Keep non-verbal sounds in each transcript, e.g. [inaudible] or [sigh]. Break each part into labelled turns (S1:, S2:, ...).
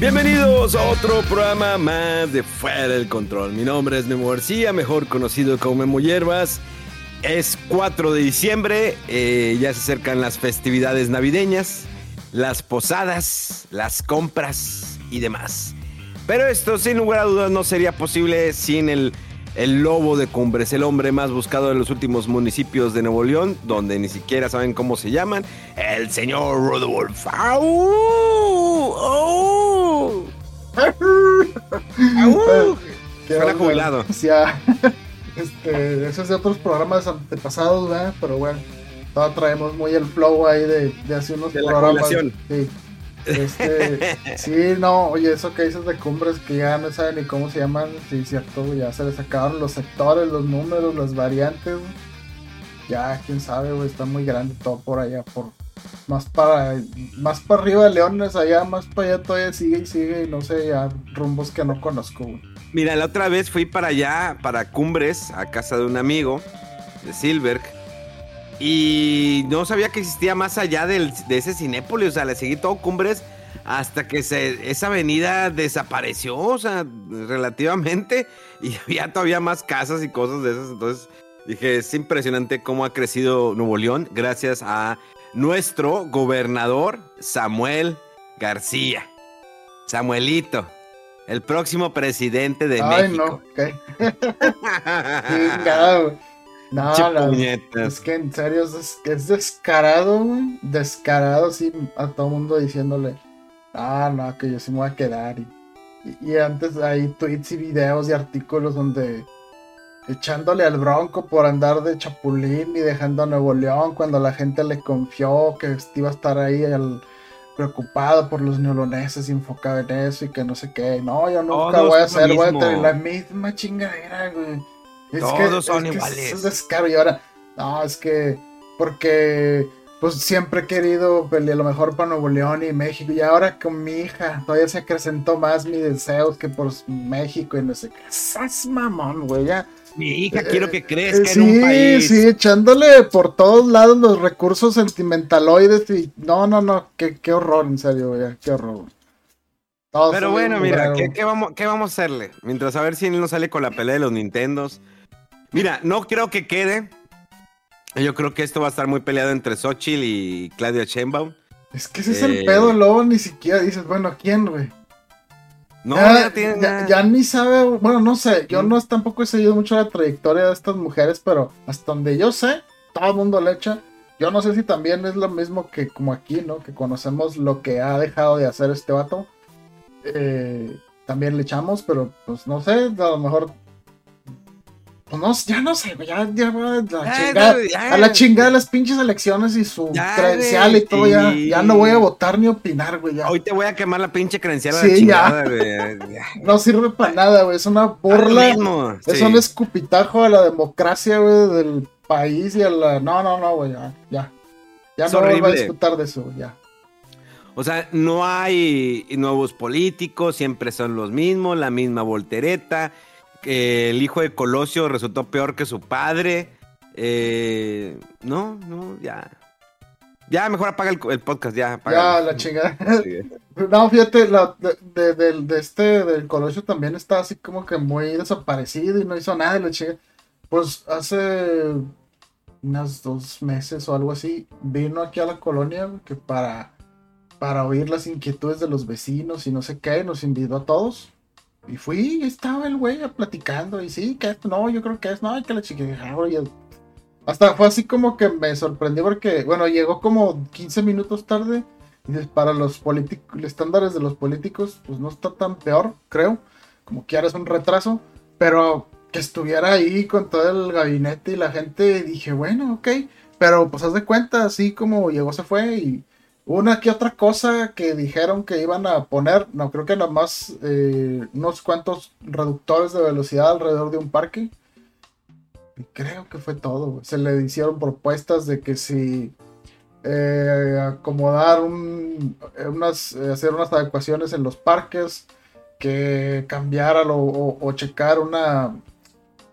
S1: Bienvenidos a otro programa más de Fuera del Control. Mi nombre es Memo García, mejor conocido como Memo Hierbas. Es 4 de diciembre, eh, ya se acercan las festividades navideñas, las posadas, las compras y demás. Pero esto, sin lugar a dudas, no sería posible sin el, el lobo de Cumbres, el hombre más buscado de los últimos municipios de Nuevo León, donde ni siquiera saben cómo se llaman, el señor Rodolfo. ¡Au! ¡Au! ¡Au! Suena jubilado.
S2: Ya. [laughs] Este, eso es de otros programas antepasados, ¿verdad? Pero bueno, todavía traemos muy el flow ahí de, de hace unos
S1: De la
S2: programas.
S1: jubilación.
S2: Sí. Este, [laughs] sí, no, oye, eso que dices de cumbres que ya no saben ni cómo se llaman, sí, cierto, ya se les sacaron los sectores, los números, las variantes. Ya, quién sabe, güey, está muy grande todo por allá, por más para más para arriba de Leones, allá, más para allá todavía sigue y sigue, y no sé, ya rumbos que no conozco, güey.
S1: Mira, la otra vez fui para allá, para Cumbres, a casa de un amigo de Silberg. Y no sabía que existía más allá del- de ese Cinépolis. O sea, le seguí todo Cumbres hasta que se, esa avenida desapareció, o sea, relativamente. [laughs] Y había todavía más casas y cosas de esas. Entonces dije, es impresionante cómo ha crecido Nuevo León gracias a nuestro gobernador Samuel García. Samuelito, el próximo presidente de
S2: Ay,
S1: México.
S2: güey. No,
S1: Che
S2: no, es que en serio es, des- es descarado, güey. Descarado, así a todo mundo diciéndole, ah, no, que yo sí me voy a quedar. Y, y- y antes hay tweets y videos y artículos donde echándole al bronco por andar de chapulín y dejando a Nuevo León cuando la gente le confió que iba a estar ahí al- preocupado por los neoloneses y enfocado en eso y que no sé qué. No, yo nunca
S1: Todos
S2: voy a hacer, voy a
S1: mismo.
S2: tener la misma chingadera, güey. Es
S1: Todos son
S2: es que
S1: iguales.
S2: Es descaro y ahora, no, es que porque pues siempre he querido pelear lo mejor para Nuevo León y México y ahora con mi hija todavía se acrecentó más mi deseo que por México y no sé qué. ¡Sas mamón, güey! Ya.
S1: Mi hija, quiero que
S2: Eh,
S1: crezca
S2: sí,
S1: en un país.
S2: sí, echándole por todos lados los recursos sentimentaloides y no, no, no, qué, qué horror, en serio, güey, qué horror. güey. Todo
S1: Pero bueno, mira. ¿qué, qué vamos, ¿qué vamos a hacerle? Mientras a ver si él no sale con la pelea de los Nintendos. Mira, no creo que quede. Yo creo que esto va a estar muy peleado entre Xochitl y Claudia Sheinbaum.
S2: Es que ese es
S1: Eh,
S2: el pedo, luego ni siquiera dices, bueno, ¿quién, güey?
S1: No,
S2: ya,
S1: ya
S2: ya- ya ni sabe, bueno, no sé, yo
S1: Mm.
S2: no tampoco he seguido mucho la trayectoria de estas mujeres, pero hasta donde yo sé, todo el mundo le echa. Yo no sé si también es lo mismo que como aquí, ¿no? Que conocemos lo que ha dejado de hacer este vato. Eh, también le echamos, pero pues no sé, a lo mejor... Pues no, ya no sé, güey, ya, ya, a la
S1: Ya,
S2: chingada.
S1: ya.
S2: A la chingada de las pinches elecciones y su credencial
S1: güey,
S2: y todo, ya, ya no voy a votar ni opinar, güey.
S1: Hoy te voy a quemar la pinche credencial a
S2: Sí,
S1: la
S2: ya.
S1: chingada, güey. [laughs]
S2: No sirve para nada, güey. Es una burla.
S1: Mismo,
S2: Es
S1: sí.
S2: un escupitajo a la democracia, güey, del país y a la. No, no, no, güey, ya. Ya, ya
S1: Es
S2: no vuelvo a disfrutar de eso, ya.
S1: O sea, no hay nuevos políticos, siempre son los mismos, la misma voltereta. Que el hijo de Colosio resultó peor que su padre. Eh, no, no, ya. Ya, mejor apaga el, el podcast, ya.
S2: Ya,
S1: apaga.
S2: la chingada. [laughs] No, fíjate, la, de, de- del- de este, del Colosio también está así como que muy desaparecido y no hizo nada de la chinga. Pues hace unos dos meses o algo así, vino aquí a la colonia que para, para oír las inquietudes de los vecinos y no sé qué, nos invitó a todos. Y fui, estaba el güey platicando, y sí, que esto, no, yo creo que es, no, que la chica, ah, hasta fue así como que me sorprendió porque, bueno, llegó como 15 minutos tarde. Y para los políticos, estándares de los políticos, pues no está tan peor, creo. Como que ahora es un retraso. Pero que estuviera ahí con todo el gabinete y la gente, dije, bueno, ok. Pero pues haz de cuenta, así como llegó, se fue y una que otra cosa que dijeron que iban a poner, no creo que nada más eh, unos cuantos reductores de velocidad alrededor de un parque. creo que fue todo. Se le hicieron propuestas de que si eh, acomodar un, unas, hacer unas adecuaciones en los parques, que cambiar o checar una,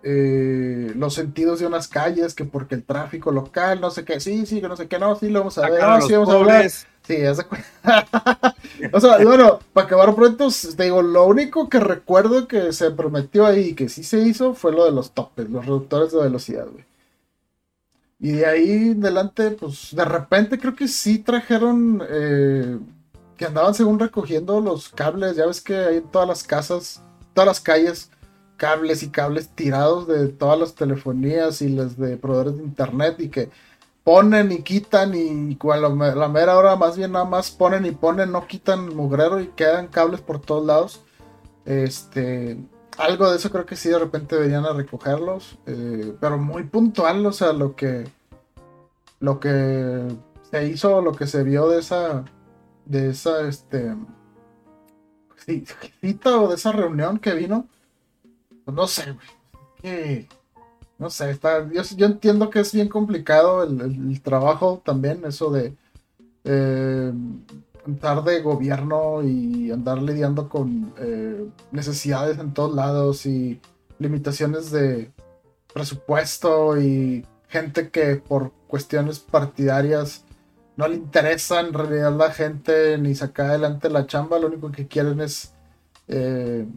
S2: eh, los sentidos de unas calles, que porque el tráfico local, no sé qué, sí, sí, que no sé qué, no, sí, lo vamos a ver, no, sí, vamos a hablar. Sí, ya se [laughs] O sea, bueno, para acabar pronto, te digo, lo único que recuerdo que se prometió ahí y que sí se hizo fue lo de los topes, los reductores de velocidad, güey. Y de ahí en adelante, pues de repente creo que sí trajeron eh, que andaban según recogiendo los cables. Ya ves que hay en todas las casas, todas las calles, cables y cables tirados de todas las telefonías y las de proveedores de internet y que ponen y quitan y cuando la mera hora más bien nada más ponen y ponen, no quitan mugrero y quedan cables por todos lados. Este, algo de eso creo que sí de repente deberían a recogerlos, eh, pero muy puntual, o sea, lo que lo que se hizo, lo que se vio de esa de esa este cita [laughs] o de esa reunión que vino pues no sé, güey. no sé, está, yo, entiendo que es bien complicado el, trabajo también, eso de eh, andar de gobierno y andar lidiando con eh, necesidades en todos lados y limitaciones de presupuesto y gente que por cuestiones partidarias no le interesa en realidad la gente ni sacar adelante la chamba, lo único que quieren es eh,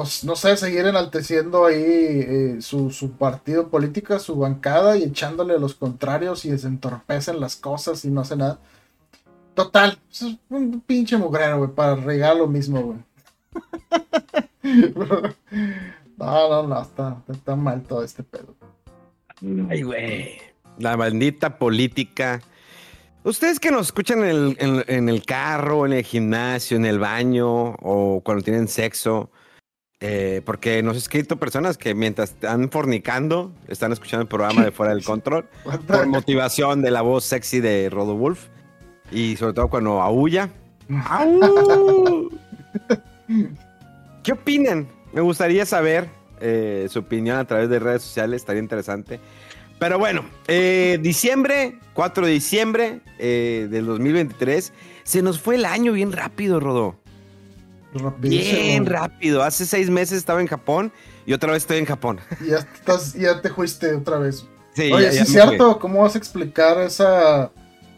S2: pues no sé, seguir enalteciendo ahí eh, su, partido político, su bancada y echándole a los contrarios y desentorpecen las cosas y no hace nada. Total, es un pinche mugrero, güey, para regar lo mismo, güey. [laughs] no, no, no, está, está mal todo este pedo.
S1: Ay, güey. La maldita política. Ustedes que nos escuchan en el, en el carro, en el gimnasio, en el baño o cuando tienen sexo, eh, porque nos he escrito personas que mientras están fornicando, están escuchando el programa de Fuera del [laughs] Control, por motivación de la voz sexy de Rodowulf. Y sobre todo cuando aúlla. [laughs] ¿Qué opinan? Me gustaría saber eh, su opinión a través de redes sociales, estaría interesante. Pero bueno, eh, diciembre, 4 de diciembre del 2023, se nos fue el año bien rápido, Rodó. Bien rápido. Hace seis meses estaba en Japón y otra vez estoy en Japón.
S2: Ya, estás, ya te fuiste otra vez. Sí, Oye, sí es cierto. ¿Cómo vas a explicar esa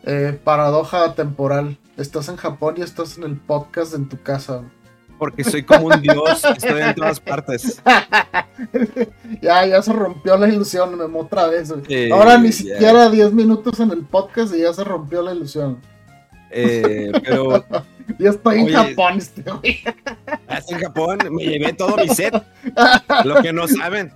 S2: eh, paradoja temporal? Estás en Japón y estás en el podcast en tu casa.
S1: Porque soy como un dios, estoy en todas partes. [laughs]
S2: ya, ya se rompió la ilusión, me otra vez. Ahora ni siquiera 10 minutos en el podcast y ya se rompió la ilusión.
S1: Eh, pero
S2: Yo estoy en Japón, este güey.
S1: ¿Estás en Japón? Me llevé todo mi set. [laughs] Lo que no saben.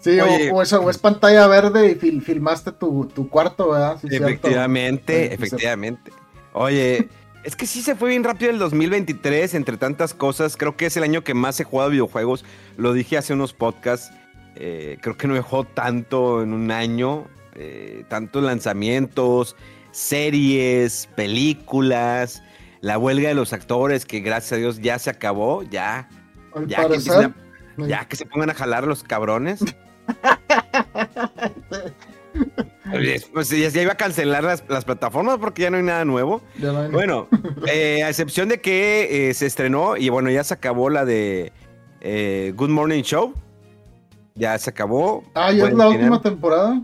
S2: Sí, o, eso, es pantalla verde y filmaste tu, cuarto, ¿verdad?
S1: efectivamente, efectivamente. Oye, es que sí se fue bien rápido el 2023, entre tantas cosas. Creo que es el año que más he jugado videojuegos. Lo dije hace unos podcasts. Eh, creo que no jugado tanto en un año. Eh, tantos lanzamientos, series, películas la huelga de los actores, que gracias a Dios ya se acabó, ya. Ya que, ya que, se pongan a jalar los cabrones. [laughs] pues ya, iba a cancelar las, plataformas porque ya no hay nada nuevo. Bueno, eh, a excepción de que eh, se estrenó y bueno, ya se acabó la de eh, Good Morning Show. Ya se acabó.
S2: Ah, ya es la última temporada.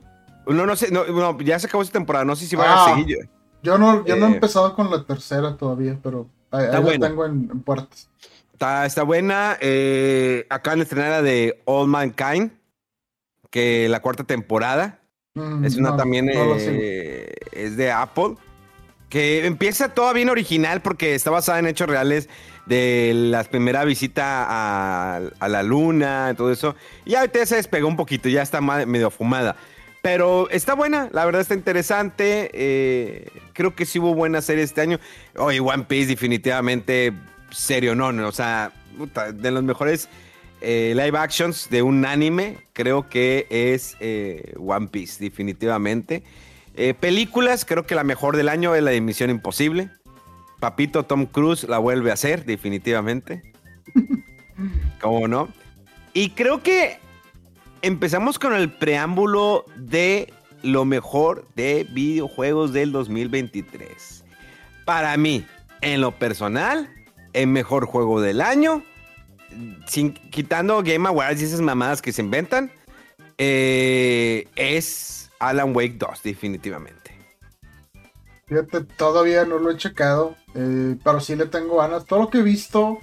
S1: No, no sé, no, ya se acabó esa temporada, no sé si van a ah. seguir.
S2: Yo no, yo no he eh, empezado con la tercera todavía, pero ahí, la tengo en, puertas.
S1: Está, está buena. Eh, acaban de estrenar la de All Mankind, que la cuarta temporada. Mm, es una también, eh, es de Apple. Que empieza toda bien original porque está basada en hechos reales de la primera visita a, a la luna, todo eso. Y ahorita se despegó un poquito, ya está medio fumada. Pero está buena, la verdad está interesante. Eh, creo que sí hubo buena serie este año. Oye, One Piece definitivamente serio, no, no o sea, de los mejores eh, live actions de un anime, creo que es eh, One Piece, definitivamente. Películas, creo que la mejor del año es la de Imposible. Papito Tom Cruise la vuelve a hacer, definitivamente. [laughs] ¿Cómo no? Y creo que empezamos con el preámbulo de lo mejor de videojuegos del 2023. Para mí, en lo personal, el mejor juego del año, sin, quitando Game Awards y esas mamadas que se inventan, eh, es Alan Wake 2, definitivamente.
S2: Fíjate, todavía no lo he checado, eh, pero sí le tengo ganas. Todo lo que he visto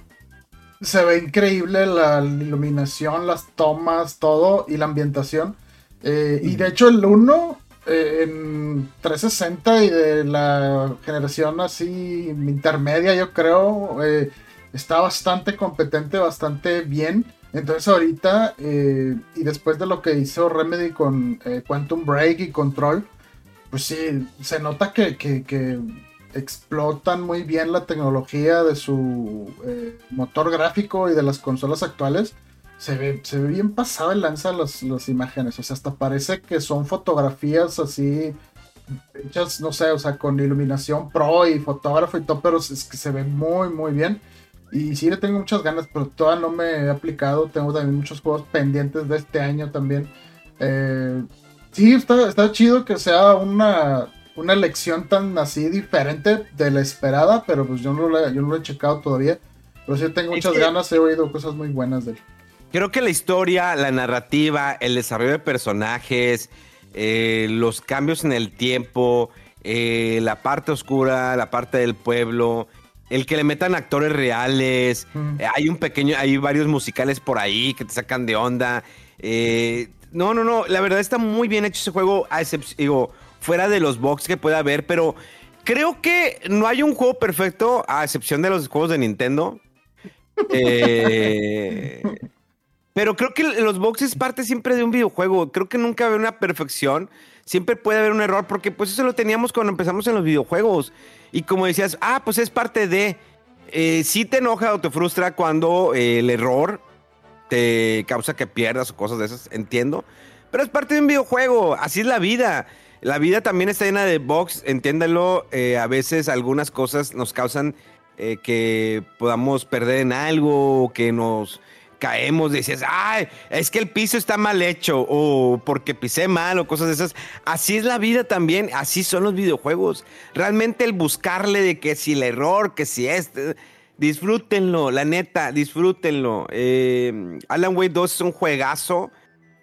S2: se ve increíble, la iluminación, las tomas, todo y la ambientación. Eh, y de hecho el 1 eh, en 360 y de la generación así intermedia yo creo eh, está bastante competente, bastante bien. Entonces ahorita y después de lo que hizo Remedy con Quantum Break y Control, pues sí, se nota que, que explotan muy bien la tecnología de su motor gráfico y de las consolas actuales se ve, se ve bien pasado el lanza las, las imágenes. O sea, hasta parece que son fotografías así hechas, no sé, o sea, con iluminación pro y fotógrafo y todo, pero es que se ve muy, muy bien. Y sí le tengo muchas ganas, pero todavía no me he aplicado. Tengo también muchos juegos pendientes de este año también. Eh, sí, está, está chido que sea una, una elección tan así diferente de la esperada, pero pues yo no lo, yo no lo he checado todavía. Pero sí tengo muchas ganas, he oído cosas muy buenas de él.
S1: Creo que la historia, la narrativa, el desarrollo de personajes, eh, los cambios en el tiempo, eh, la parte oscura, la parte del pueblo, el que le metan actores reales, eh, hay un pequeño, hay varios musicales por ahí que te sacan de onda. no, no, no, la verdad está muy bien hecho ese juego, a digo, fuera de los box que pueda haber, pero creo que no hay un juego perfecto a excepción de los juegos de Nintendo. [laughs] Eh, pero creo que los boxes es parte siempre de un videojuego. Creo que nunca va una perfección. Siempre puede haber un error, porque pues eso lo teníamos cuando empezamos en los videojuegos. Y como decías, ah, pues es parte de. Eh, sí te enoja o te frustra cuando eh, el error te causa que pierdas o cosas de esas, entiendo. Pero es parte de un videojuego, así es la vida. La vida también está llena de bugs, entiéndalo. Eh, a veces algunas cosas nos causan que podamos perder en algo, que nos caemos, decías, ay, es que el piso está mal hecho, o porque pisé mal, o cosas de esas. Así es la vida también, así son los videojuegos. Realmente el buscarle de que si el error, que si este, disfrútenlo, la neta, disfrútenlo. Eh, Alan Wake 2 es un juegazo,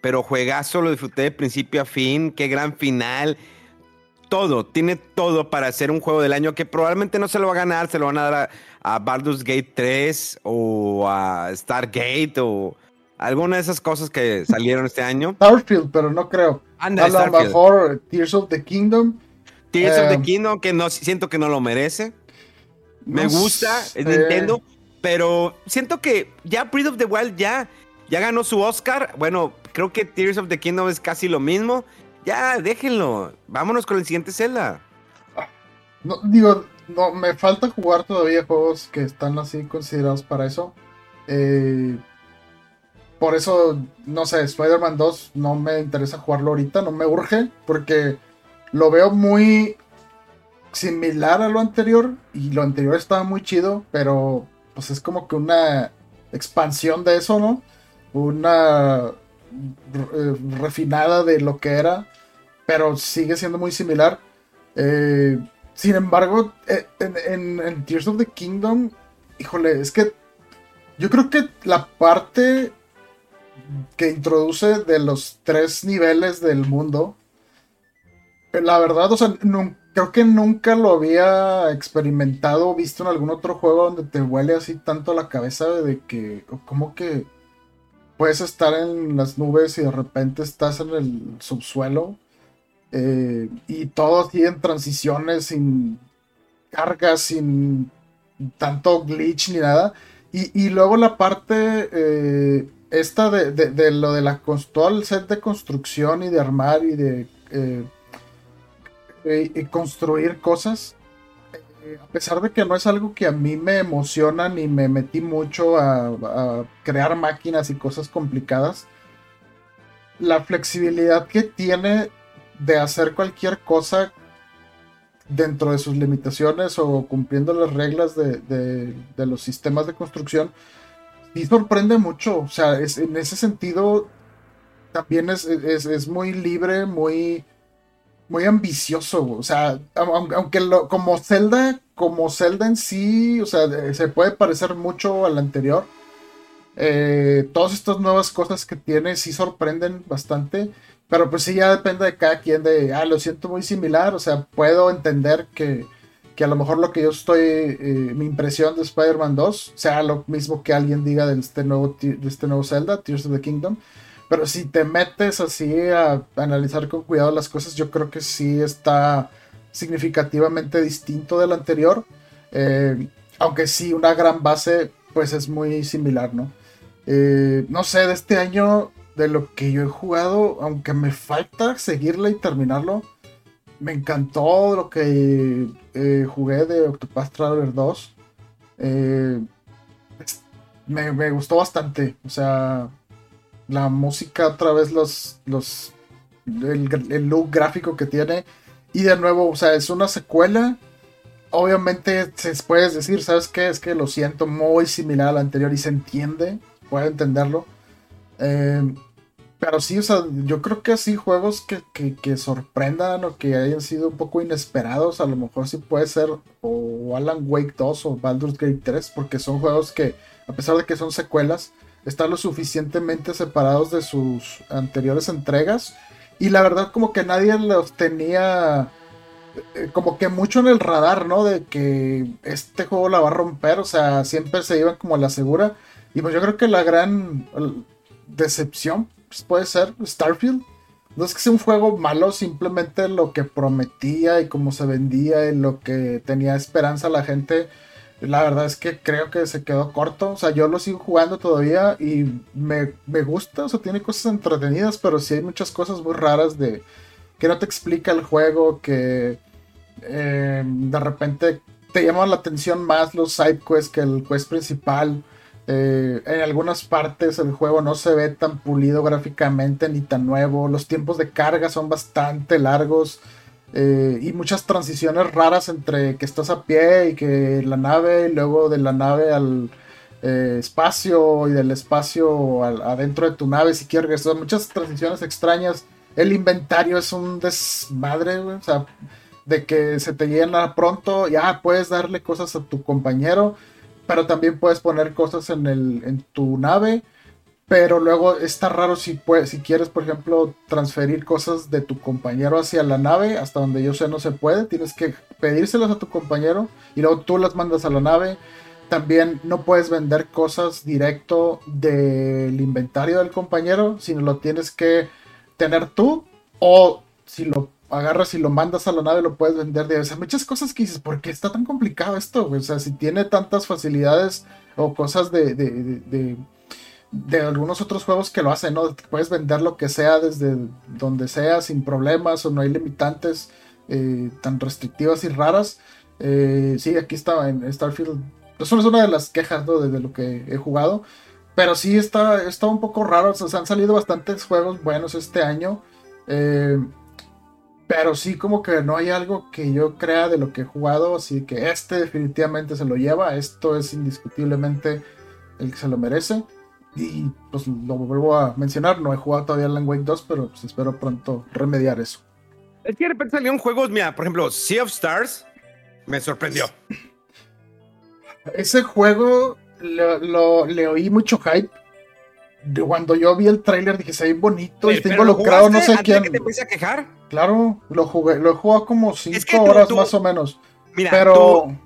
S1: pero juegazo lo disfruté de principio a fin, qué gran final todo, tiene todo para ser un juego del año que probablemente no se lo va a ganar, se lo van a dar a, Baldur's Gate 3 o a Stargate o alguna de esas cosas que [laughs] salieron este año.
S2: Starfield, pero no creo. a lo mejor Tears of the Kingdom.
S1: Tears of the eh, Kingdom, que no siento que no lo merece. Me gusta, es Nintendo, pero siento que ya Breath of the Wild ya, ya ganó su Oscar. Bueno, creo que Tears of the Kingdom es casi lo mismo. Ya, déjenlo. Vámonos con el siguiente Zelda.
S2: No, digo, no, me falta jugar todavía juegos que están así considerados para eso. Eh, por eso, no sé, Spider-Man 2 no me interesa jugarlo ahorita, no me urge, porque lo veo muy similar a lo anterior, y lo anterior estaba muy chido, pero pues es como que una expansión de eso, ¿no? Una eh, refinada de lo que era, pero sigue siendo muy similar. Eh, sin embargo, eh, en, Tears of the Kingdom, híjole, es que yo creo que la parte que introduce de los tres niveles del mundo, la verdad, o sea, creo que nunca lo había experimentado o visto en algún otro juego donde te huele así tanto la cabeza de que, como que puedes estar en las nubes y de repente estás en el subsuelo. Eh, y todo así transiciones, sin cargas, sin tanto glitch ni nada. Y, luego la parte eh, esta de, lo de la todo el set de construcción y de armar y de eh, construir cosas. A pesar de que no es algo que a mí me emociona ni me metí mucho a, crear máquinas y cosas complicadas, la flexibilidad que tiene de hacer cualquier cosa dentro de sus limitaciones o cumpliendo las reglas de, los sistemas de construcción, sí sorprende mucho. O sea, en ese sentido también es, es muy libre, muy muy ambicioso, o sea, aunque lo, como Zelda, como Zelda en sí, o sea, se puede parecer mucho al anterior. Eh, todas estas nuevas cosas que tiene sí sorprenden bastante, pero pues sí ya depende de cada quien de, ah, lo siento muy similar, o sea, puedo entender que, que a lo mejor lo que yo estoy, eh, mi impresión de Spider-Man 2 sea lo mismo que alguien diga de este nuevo, de este nuevo Zelda, Tears of the Kingdom. Pero si te metes así a analizar con cuidado las cosas, yo creo que sí está significativamente distinto del anterior. Eh, aunque sí, una gran base, pues es muy similar, ¿no? Eh, no sé, de este año, de lo que yo he jugado, aunque me falta seguirle y terminarlo, me encantó lo que eh, jugué de Octopath Traveler 2. me, me, gustó bastante. O sea, la música, otra vez los, los el, look gráfico que tiene. Y de nuevo, o sea, es una secuela. Obviamente se puedes decir, ¿sabes qué? Es que lo siento muy similar al anterior y se entiende, puede entenderlo. Eh, pero sí, o sea, yo creo que así juegos que, que, sorprendan o que hayan sido un poco inesperados, a lo mejor sí puede ser o Alan Wake 2 o Baldur's Gate 3, porque son juegos que, a pesar de que son secuelas, están lo suficientemente separados de sus anteriores entregas. Y la verdad como que nadie los tenía eh, como que mucho en el radar, ¿no? De que este juego la va a romper, o sea, siempre se iban como a la segura. Y pues yo creo que la gran decepción pues, puede ser Starfield. No es que sea un juego malo, simplemente lo que prometía y cómo se vendía y lo que tenía esperanza la gente la verdad es que creo que se quedó corto. O sea, yo lo sigo jugando todavía y me, gusta. O sea, tiene cosas entretenidas, pero sí hay muchas cosas muy raras de que no te explica el juego, que eh, de repente te llaman la atención más los side quests que el quest principal. Eh, en algunas partes el juego no se ve tan pulido gráficamente ni tan nuevo. Los tiempos de carga son bastante largos. Eh, y muchas transiciones raras entre que estás a pie y que la nave, y luego de la nave al eh, espacio y del espacio adentro de tu nave si quieres. Son muchas transiciones extrañas. El inventario es un desmadre, o sea, de que se te llena pronto, ya puedes darle cosas a tu compañero, pero también puedes poner cosas en, el, en tu nave pero luego está raro si, puedes, si quieres, por ejemplo, transferir cosas de tu compañero hacia la nave, hasta donde yo sé no se puede, tienes que pedírselas a tu compañero y luego tú las mandas a la nave. También no puedes vender cosas directo del inventario del compañero, sino lo tienes que tener tú o si lo agarras y lo mandas a la nave lo puedes vender de... O sea, muchas cosas que dices, ¿por qué está tan complicado esto? O sea, si tiene tantas facilidades o cosas de de algunos otros juegos que lo hacen, ¿no? Puedes vender lo que sea desde donde sea sin problemas o no hay limitantes eh, tan restrictivas y raras. Eh, sí, aquí estaba en Starfield. Eso es una de las quejas. Desde lo que he jugado. Pero sí está, está un poco raro. O sea, han salido bastantes juegos buenos este año. Eh, pero sí como que no hay algo que yo crea de lo que he jugado. Así que este definitivamente se lo lleva. Esto es indiscutiblemente el que se lo merece. Y pues lo vuelvo a mencionar, no he jugado todavía Alan Wake 2, pero pues espero pronto remediar eso.
S1: Es que de repente salieron juegos, mira, por ejemplo, Sea of Stars me sorprendió.
S2: Ese juego lo, le oí mucho hype. De cuando yo vi el tráiler dije, se ve bonito y está involucrado no sé quién.
S1: que te a quejar?
S2: Claro, lo jugué, lo he jugado como 5 horas más o menos.
S1: Mira, pero...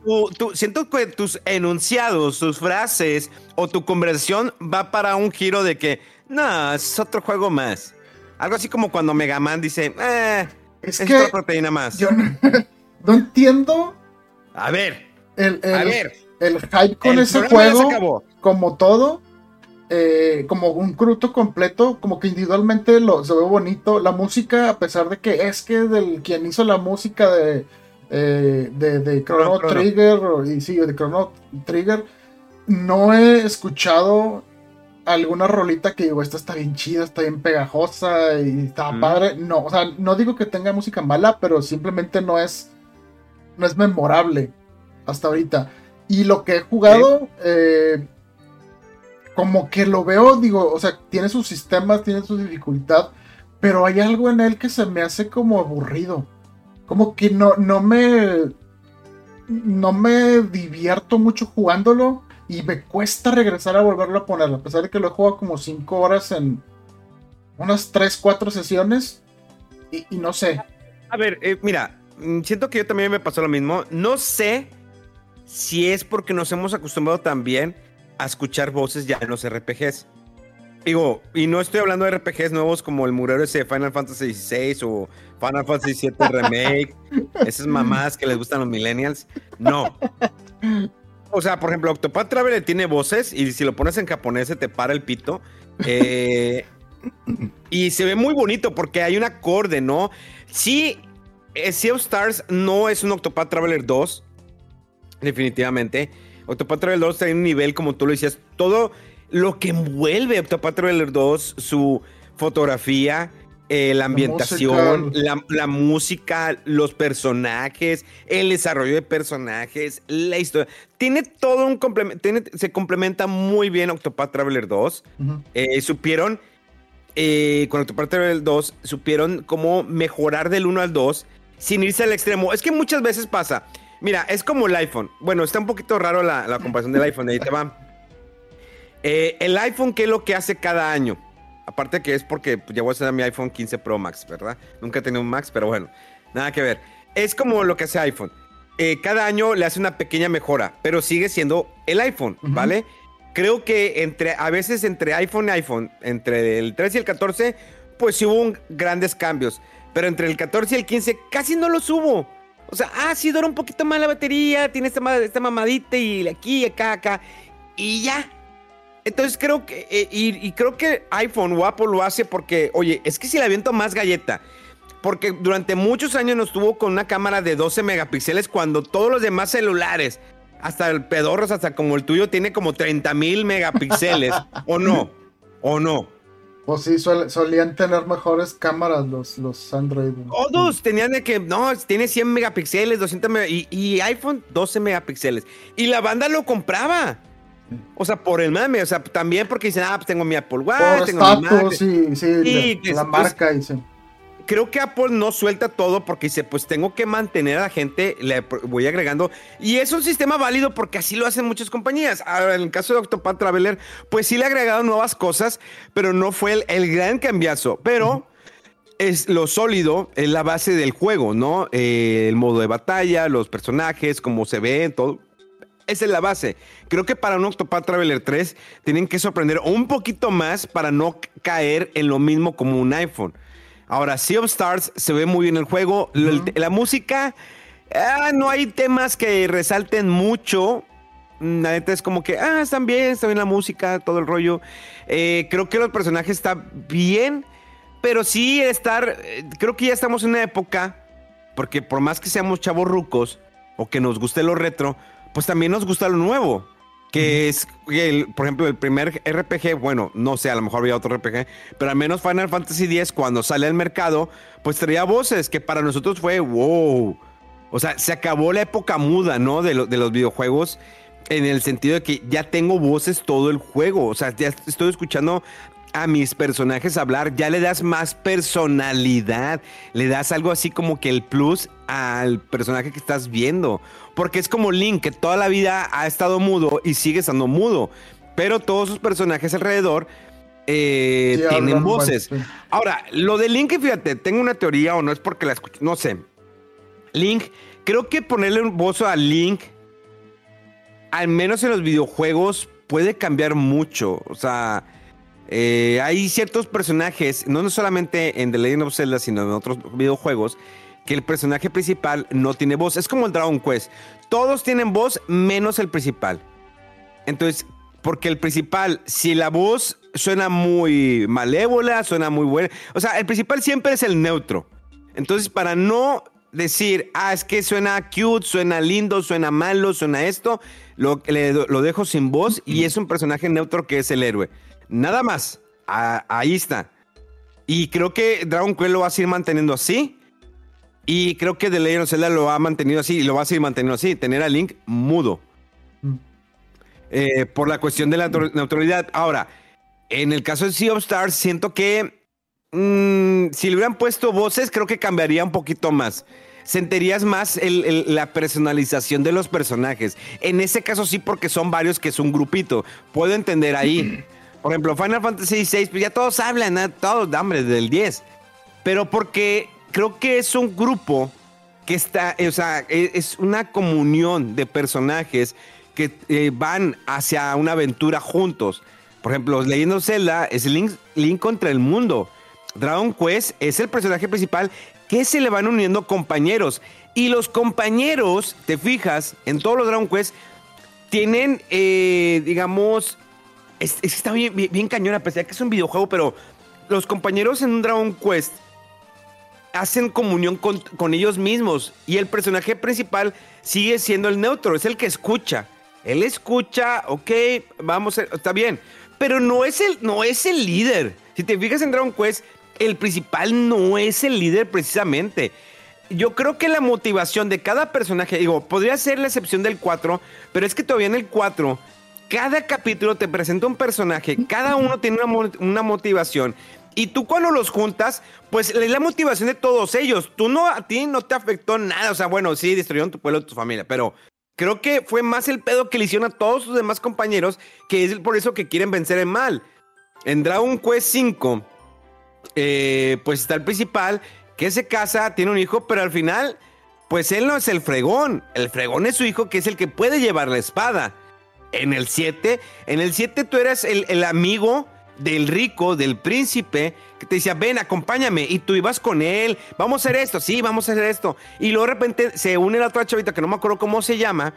S1: siento que tus enunciados, tus frases o tu conversión va para un giro de que, no, es otro juego más. Algo así como cuando Mega Man dice, eh, es, que otra proteína más.
S2: Yo no, [laughs] entiendo.
S1: A ver.
S2: El, a ver. El hype con ese juego, como todo, eh, como un cruto completo, como que individualmente lo, se ve bonito. La música, a pesar de que es que del quien hizo la música de eh, de, de Chrono, Trigger y sí, de Chrono Trigger, no he escuchado alguna rolita que digo, esta está bien chida, está bien pegajosa y está mm. padre. No, o sea, no digo que tenga música mala, pero simplemente no es, no es memorable hasta ahorita. Y lo que he jugado, eh, como que lo veo, digo, o sea, tiene sus sistemas, tiene su dificultad, pero hay algo en él que se me hace como aburrido. Como que no, no me. No me divierto mucho jugándolo y me cuesta regresar a volverlo a ponerlo, a pesar de que lo he jugado como 5 horas en unas 3, 4 sesiones y, no sé.
S1: A ver, eh, mira, mm, siento que yo también me pasó lo mismo. No sé si es porque nos hemos acostumbrado también a escuchar voces ya en los RPGs. Digo, y no estoy hablando de RPGs nuevos como el murero ese de Final Fantasy XVI o Final Fantasy VII [laughs] Remake, esas mamás que les gustan los millennials. No. O sea, por ejemplo, Octopath Traveler tiene voces y si lo pones en japonés se te para el pito. Eh, y se ve muy bonito porque hay un acorde, ¿no? Sí, eh, Sea of Stars no es un Octopath Traveler 2, definitivamente. Octopath Traveler 2 tiene un nivel, como tú lo decías, todo lo que envuelve Octopath Traveler 2, su fotografía, eh, la ambientación, la, música, los personajes, el desarrollo de personajes, la historia. Tiene todo un complemento, se complementa muy bien Octopath Traveler 2. Eh, supieron, eh, con Octopath Traveler 2, supieron cómo mejorar del 1 al 2 sin irse al extremo. Es que muchas veces pasa. Mira, es como el iPhone. Bueno, está un poquito raro la, la comparación del iPhone, ahí te va. Eh, el iPhone, ¿qué es lo que hace cada año? Aparte que es porque pues, ya voy a ser mi iPhone 15 Pro Max, ¿verdad? Nunca he tenido un Max, pero bueno, nada que ver. Es como lo que hace iPhone. Eh, cada año le hace una pequeña mejora, pero sigue siendo el iPhone, ¿vale? Creo que entre, a veces entre iPhone y iPhone, entre el 13 y el 14, pues sí hubo grandes cambios. Pero entre el 14 y el 15 casi no los hubo. O sea, ah, sí dura un poquito más la batería, tiene esta, esta mamadita y aquí, acá, acá. Y ya, entonces creo que, eh, y, creo que iPhone o Apple lo hace porque, oye, es que si le aviento más galleta, porque durante muchos años nos tuvo con una cámara de 12 megapíxeles cuando todos los demás celulares, hasta el pedorros, hasta como el tuyo, tiene como 30 mil megapíxeles, [laughs] ¿o no? ¿O no?
S2: Pues sí, solían tener mejores cámaras los, los Android.
S1: Todos tenían de que, no, tiene 100 megapíxeles, 200 megapíxeles, y, y iPhone 12 megapíxeles. Y la banda lo compraba. O sea, por el mame, o sea, también porque dicen, ah, pues tengo mi Apple Watch, tengo mi Mac.
S2: Sí, sí, la, marca dice.
S1: Creo que Apple no suelta todo porque dice, pues tengo que mantener a la gente, le voy agregando. Y es un sistema válido porque así lo hacen muchas compañías. Ahora, en el caso de Octopath Traveler, pues sí le ha agregado nuevas cosas, pero no fue el, gran cambiazo. Pero es lo sólido, es la base del juego, ¿no? Eh, el modo de batalla, los personajes, cómo se ven, todo esa es la base. Creo que para un Octopath Traveler 3 tienen que sorprender un poquito más para no caer en lo mismo como un iPhone. Ahora, Sea of Stars se ve muy bien el juego. la, música, ah, no hay temas que resalten mucho. La neta es como que, ah, están bien, está bien la música, todo el rollo. Eh, creo que los personajes están bien, pero sí estar, eh, creo que ya estamos en una época, porque por más que seamos chavos rucos o que nos guste lo retro, pues también nos gusta lo nuevo. Que es, el, por ejemplo, el primer RPG, bueno, no sé, a lo mejor había otro RPG, pero al menos Final Fantasy X, cuando sale al mercado, pues traía voces que para nosotros fue wow. O sea, se acabó la época muda, ¿no? De, de los videojuegos en el sentido de que ya tengo voces todo el juego. O sea, ya estoy escuchando a mis personajes hablar, ya le das más personalidad, le das algo así como que el plus al personaje que estás viendo. Porque es como Link, que toda la vida ha estado mudo y sigue estando mudo. Pero todos sus personajes alrededor eh, tienen voces. Ahora, lo de Link, fíjate, tengo una teoría o no es porque la escucho, no sé. Link, creo que ponerle un voz a Link, al menos en los videojuegos, puede cambiar mucho. O sea, eh, hay ciertos personajes, no solamente en The Legend of Zelda, sino en otros videojuegos, que el personaje principal no tiene voz. Es como el Dragon Quest. Todos tienen voz menos el principal. Entonces, porque el principal, si la voz suena muy malévola, suena muy buena. O sea, el principal siempre es el neutro. Entonces, para no decir, ah, es que suena cute, suena lindo, suena malo, suena esto, lo, lo dejo sin voz y es un personaje neutro que es el héroe. Nada más, ahí está. Y creo que Dragon Quest lo va a seguir manteniendo así. Y creo que The Legend of Zelda lo ha mantenido así y lo va a seguir manteniendo así. Tener a Link mudo. Mm. Eh, por la cuestión de la neutralidad. Ahora, en el caso de Sea of Stars, siento que mm, si le hubieran puesto voces, creo que cambiaría un poquito más. Sentirías más la personalización de los personajes. En ese caso sí, porque son varios que es un grupito. Puedo entender ahí. [clears throat] Por ejemplo, Final Fantasy VI, pues ya todos hablan, todos, hombre, del 10. Pero porque creo que es un grupo que está, o sea, e, es una comunión de personajes que eh, van hacia una aventura juntos. Por ejemplo, leyendo Zelda es Link, Link contra el mundo. Dragon Quest es el personaje principal que se le van uniendo compañeros. Y los compañeros, te fijas, en todos los Dragon Quest, tienen, eh, digamos, es, está bien, bien, cañón, a pesar de que es un videojuego, pero los compañeros en un Dragon Quest hacen comunión con, ellos mismos y el personaje principal sigue siendo el neutro, es el que escucha. Él escucha, ok, vamos, está bien, pero no es el, no es el líder. Si te fijas en Dragon Quest, el principal no es el líder precisamente. Yo creo que la motivación de cada personaje, digo, podría ser la excepción del 4, pero es que todavía en el 4, cada capítulo te presenta un personaje, cada uno tiene una, motivación y tú cuando los juntas, pues es la motivación de todos ellos. Tú no, a ti no te afectó nada. O sea, bueno, sí, destruyeron tu pueblo, tu familia, pero creo que fue más el pedo que le hicieron a todos sus demás compañeros, que es por eso que quieren vencer el mal. En Dragon Quest 5, eh, pues está el principal, que se casa, tiene un hijo, pero al final, pues él no es el fregón. El fregón es su hijo, que es el que puede llevar la espada. En el 7, en el 7 tú eras el, el amigo del rico, del príncipe, que te decía, ven, acompáñame, y tú ibas con él, vamos a hacer esto, sí, vamos a hacer esto. Y luego de repente se une la otra chavita que no me acuerdo cómo se llama,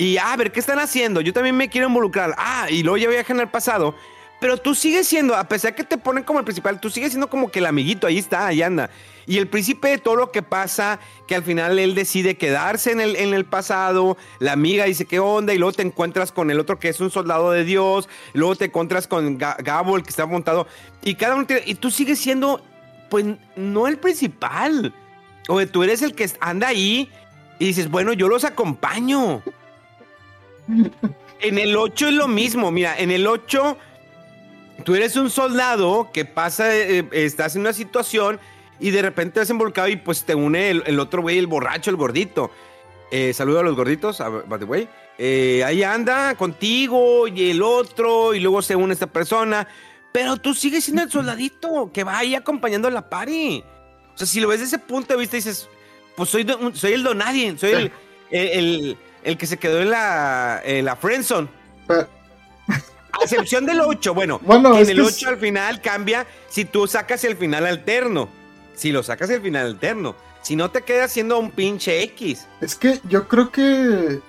S1: y ah, a ver, ¿qué están haciendo? Yo también me quiero involucrar. Ah, y luego ya viajan al pasado. Pero tú sigues siendo, a pesar que te ponen como el principal, tú sigues siendo como que el amiguito, ahí está, ahí anda. Y el príncipe de todo lo que pasa, que al final él decide quedarse en el, en el pasado, la amiga dice qué onda, y luego te encuentras con el otro que es un soldado de Dios, luego te encuentras con Gabo, el que está montado, y cada uno y tú sigues siendo, pues, no el principal. O tú eres el que anda ahí y dices, bueno, yo los acompaño. en el 8 es lo mismo, mira, en el 8 tú eres un soldado que pasa, eh, estás en una situación y de repente te has involucrado y pues te une el, otro güey, el borracho, el gordito. Eh, saludo a los gorditos, by the way. Eh, ahí anda contigo y el otro, y luego se une esta persona. Pero tú sigues siendo el soldadito que va ahí acompañando a la party. O sea, si lo ves desde ese punto de vista, dices, pues soy, soy el donadie, soy el, el, el, que se quedó en la, en la friendzone. A excepción del 8, bueno, [laughs] bueno en el 8 al final cambia si tú sacas el final alterno. Si lo sacas el final alterno. Si no te quedas siendo un pinche X.
S2: Es que yo creo que.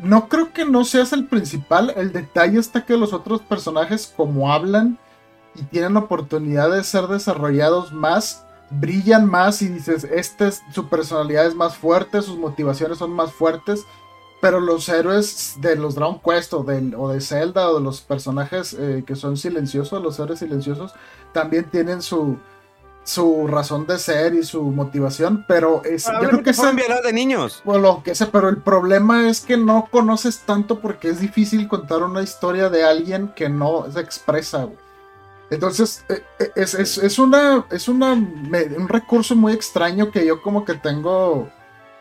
S2: No creo que no seas el principal. El detalle está que los otros personajes, como hablan y tienen oportunidad de ser desarrollados más, brillan más y dices, este es, su personalidad es más fuerte, sus motivaciones son más fuertes pero los héroes de los Dragon Quest o, de Zelda o de los personajes eh, que son silenciosos, los héroes silenciosos, también tienen su, su razón de ser y su motivación, pero es,
S1: yo creo que es de niños.
S2: Bueno, que sé, pero el problema es que no conoces tanto porque es difícil contar una historia de alguien que no se expresa. Entonces, eh, eh, es, es, es, una, es una, un recurso muy extraño que yo como que tengo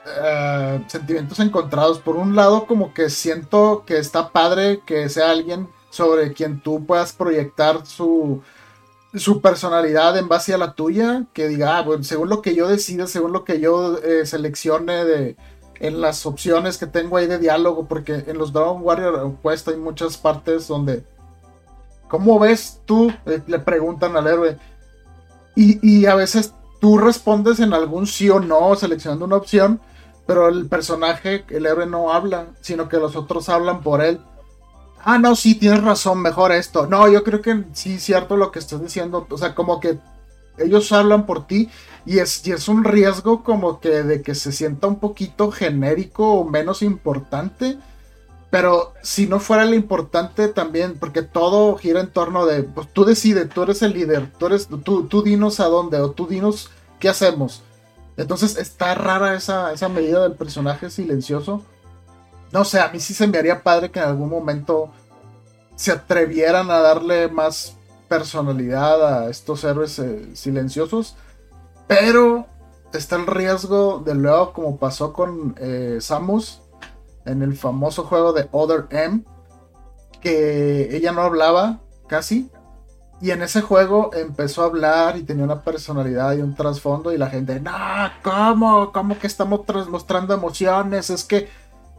S2: eh, sentimientos encontrados. Por un lado, como que siento que está padre que sea alguien sobre quien tú puedas proyectar su, su personalidad en base a la tuya, que diga, ah, según lo que yo decida, según lo que yo eh, seleccione de, en las opciones que tengo ahí de diálogo, porque en los Dragon Warrior Quest hay muchas partes donde, ¿cómo ves tú? Eh, le preguntan al héroe. Y, y, a veces tú respondes en algún sí o no, seleccionando una opción, pero el personaje, el héroe no habla, sino que los otros hablan por él. Ah, no, sí, tienes razón, mejor esto. No, yo creo que sí, cierto lo que estás diciendo. O sea, como que ellos hablan por ti Y es, y es un riesgo como que de que se sienta un poquito genérico o menos importante. Pero si no fuera lo importante también, porque todo gira en torno de, pues tú decides, tú eres el líder, tú, eres, tú, tú dinos a dónde o tú dinos qué hacemos. Entonces está rara esa, esa medida del personaje silencioso. No sé, a mí sí se me haría padre que en algún momento se atrevieran a darle más personalidad a estos héroes eh, silenciosos. Pero está el riesgo de luego, como pasó con eh, Samus en el famoso juego de Other M, que ella no hablaba casi. Y en ese juego empezó a hablar y tenía una personalidad y un trasfondo y la gente, no, ¿cómo? ¿Cómo que estamos mostrando emociones? Es que,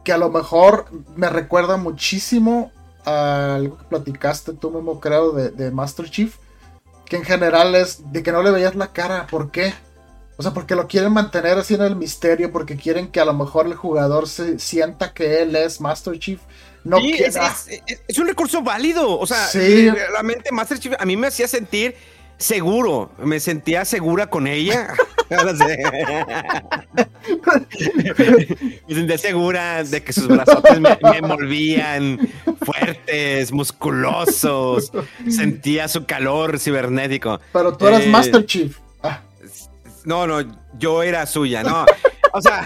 S2: que a lo mejor me recuerda muchísimo a algo que platicaste tú mismo, creo, de, de Master Chief, que en general es de que no le veías la cara. ¿Por qué? O sea, porque lo quieren mantener así en el misterio, porque quieren que a lo mejor el jugador se sienta que él es Master Chief. No
S1: sí, es, es, un recurso válido. O sea, sí. realmente Master Chief a mí me hacía sentir seguro. Me sentía segura con ella. [laughs] [laughs] me sentía segura de que sus brazos me, me envolvían fuertes, musculosos. Sentía su calor cibernético.
S2: Pero tú eras eh, Master Chief.
S1: No, no, yo era suya, no. O sea,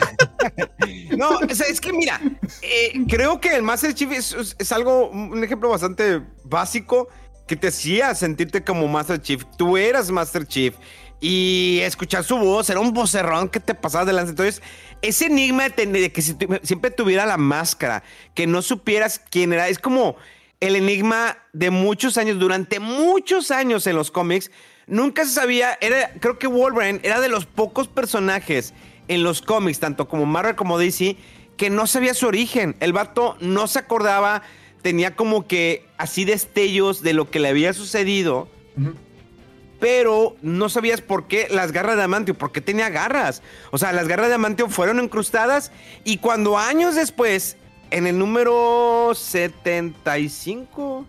S1: [laughs] no, es, que mira, eh, creo que el Master Chief es, algo, un ejemplo bastante básico que te hacía sentirte como Master Chief. Tú eras Master Chief y escuchar su voz era un vocerrón que te pasaba delante. Entonces, ese enigma de, que siempre tuviera la máscara, que no supieras quién era, es como el enigma de muchos años, durante muchos años en los cómics Nunca se sabía, era, creo que Wolverine era de los pocos personajes en los cómics, tanto como Marvel como DC, que no sabía su origen. El vato no se acordaba, tenía como que así destellos de lo que le había sucedido, pero no sabías por qué las garras de Amantio, por qué tenía garras. O sea, las garras de Amantio fueron incrustadas y cuando años después, en el número 75,